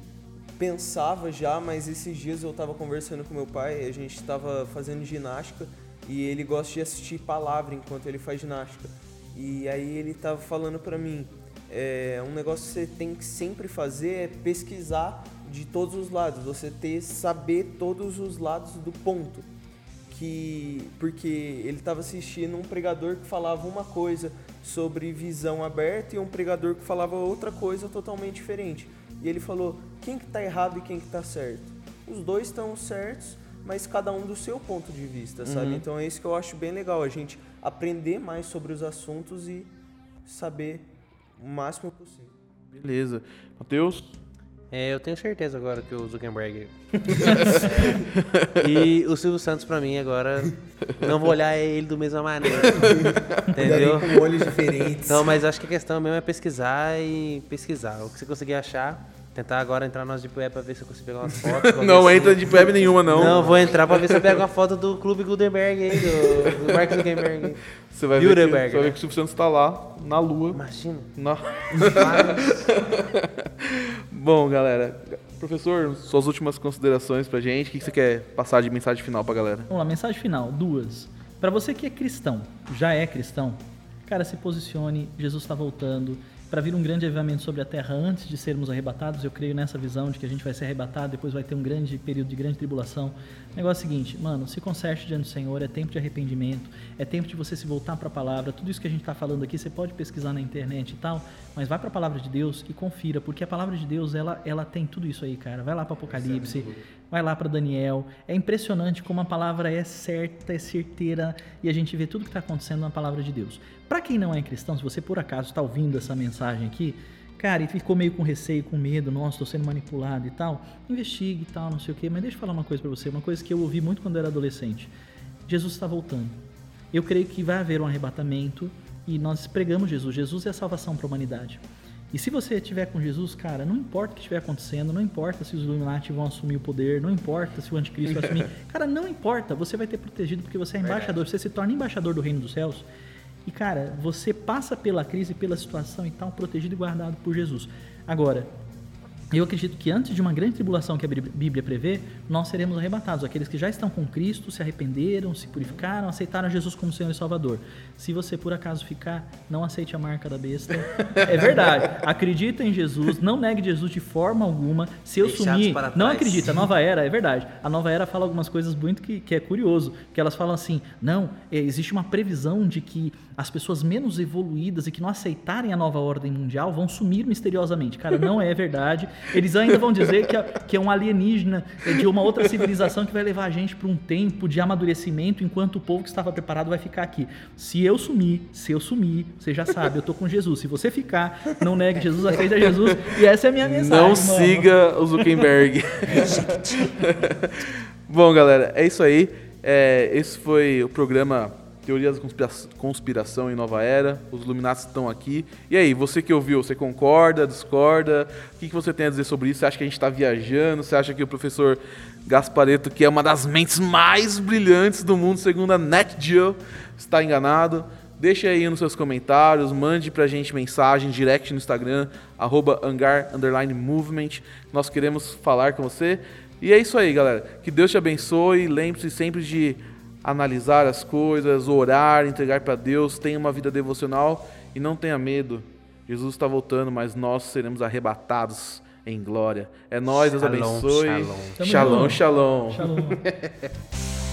pensava já, mas esses dias eu tava conversando com meu pai, a gente tava fazendo ginástica e ele gosta de assistir palavra enquanto ele faz ginástica. E aí ele tava falando pra mim, é, um negócio que você tem que sempre fazer é pesquisar de todos os lados, você ter saber todos os lados do ponto. Que porque ele estava assistindo um pregador que falava uma coisa sobre visão aberta e um pregador que falava outra coisa totalmente diferente. E ele falou: quem que tá errado e quem que tá certo? Os dois estão certos, mas cada um do seu ponto de vista, sabe? Então é isso que eu acho bem legal, a gente aprender mais sobre os assuntos e saber o máximo possível. Beleza. Matheus? É, eu tenho certeza agora que o Zuckerberg. e o Silvio Santos, pra mim, agora. Não vou olhar ele do mesma maneira. Entendeu? Com olhos diferentes. Não, mas acho que a questão mesmo é pesquisar e pesquisar. O que você conseguir achar, tentar agora entrar no Deep Web pra ver se eu consigo pegar umas fotos. pra Não ver se- entra de web nenhuma, não. Não, vou entrar pra ver se eu pego uma foto do Clube Gutenberg aí, do, do Mark Zuckerberg. Você vai ver, que, você vai ver né? que o Silvio Santos tá lá, na lua. Imagina. Na... Bom, galera. Professor, suas últimas considerações pra gente. O que que você quer passar de mensagem final pra galera? Vamos lá, mensagem final, duas. Para você que é cristão, já é cristão, cara, se posicione, Jesus está voltando. Para vir um grande avivamento sobre a terra antes de sermos arrebatados, eu creio nessa visão de que a gente vai ser arrebatado, depois vai ter um grande período de grande tribulação. O negócio é o seguinte, mano, se conserte diante do Senhor, é tempo de arrependimento, é tempo de você se voltar para a palavra. Tudo isso que a gente está falando aqui, você pode pesquisar na internet e tal, mas vai para a palavra de Deus e confira, porque a palavra de Deus, ela, ela tem tudo isso aí, cara. Vai lá para Apocalipse, vai lá para Daniel. É impressionante como a palavra é certa, é certeira e a gente vê tudo que está acontecendo na palavra de Deus. Para quem não é cristão, se você por acaso está ouvindo essa mensagem aqui, cara, e ficou meio com receio, com medo, nossa, estou sendo manipulado e tal, investigue e tal, não sei o quê. Mas deixa eu falar uma coisa para você, uma coisa que eu ouvi muito quando eu era adolescente. Jesus está voltando. Eu creio que vai haver um arrebatamento e nós pregamos Jesus. Jesus é a salvação para a humanidade. E se você estiver com Jesus, cara, não importa o que estiver acontecendo, não importa se os Illuminati vão assumir o poder, não importa se o anticristo vai assumir. Cara, não importa, você vai ter protegido porque você é embaixador, você se torna embaixador do reino dos céus. E, cara, você passa pela crise, pela situação e tal, protegido e guardado por Jesus. Agora, eu acredito que antes de uma grande tribulação que a Bíblia prevê, nós seremos arrebatados. Aqueles que já estão com Cristo, se arrependeram, se purificaram, aceitaram Jesus como Senhor e Salvador. Se você por acaso ficar, não aceite a marca da besta. É verdade. Acredita em Jesus, não negue Jesus de forma alguma. Se eu Deixados sumir, não acredita. A nova era, é verdade. A nova era fala algumas coisas muito que, que é curioso. Que elas falam assim: não, é, existe uma previsão de que as pessoas menos evoluídas e que não aceitarem a nova ordem mundial vão sumir misteriosamente. Cara, não é verdade. Eles ainda vão dizer que é, que é um alienígena é de uma outra civilização que vai levar a gente para um tempo de amadurecimento enquanto o povo que estava preparado vai ficar aqui. Se eu sumir, se eu sumir, você já sabe, eu tô com Jesus. Se você ficar, não negue Jesus, aceita Jesus. E essa é a minha mensagem. Não mano. siga o Zuckerberg. Bom, galera, é isso aí. É, esse foi o programa Teorias da Conspira- Conspiração em Nova Era. Os Illuminati estão aqui. E aí, você que ouviu, você concorda, discorda? O que, que você tem a dizer sobre isso? Você acha que a gente está viajando? Você acha que o professor Gaspareto, que é uma das mentes mais brilhantes do mundo, segundo a NetGeo, está enganado? Deixa aí nos seus comentários, mande pra gente mensagem, direct no Instagram, arroba hangar, movement. Nós queremos falar com você. E é isso aí, galera. Que Deus te abençoe. Lembre-se sempre de analisar as coisas, orar, entregar para Deus. Tenha uma vida devocional e não tenha medo. Jesus está voltando, mas nós seremos arrebatados em glória. É nós, Deus abençoe. shalom. Shalom, shalom. Shalom.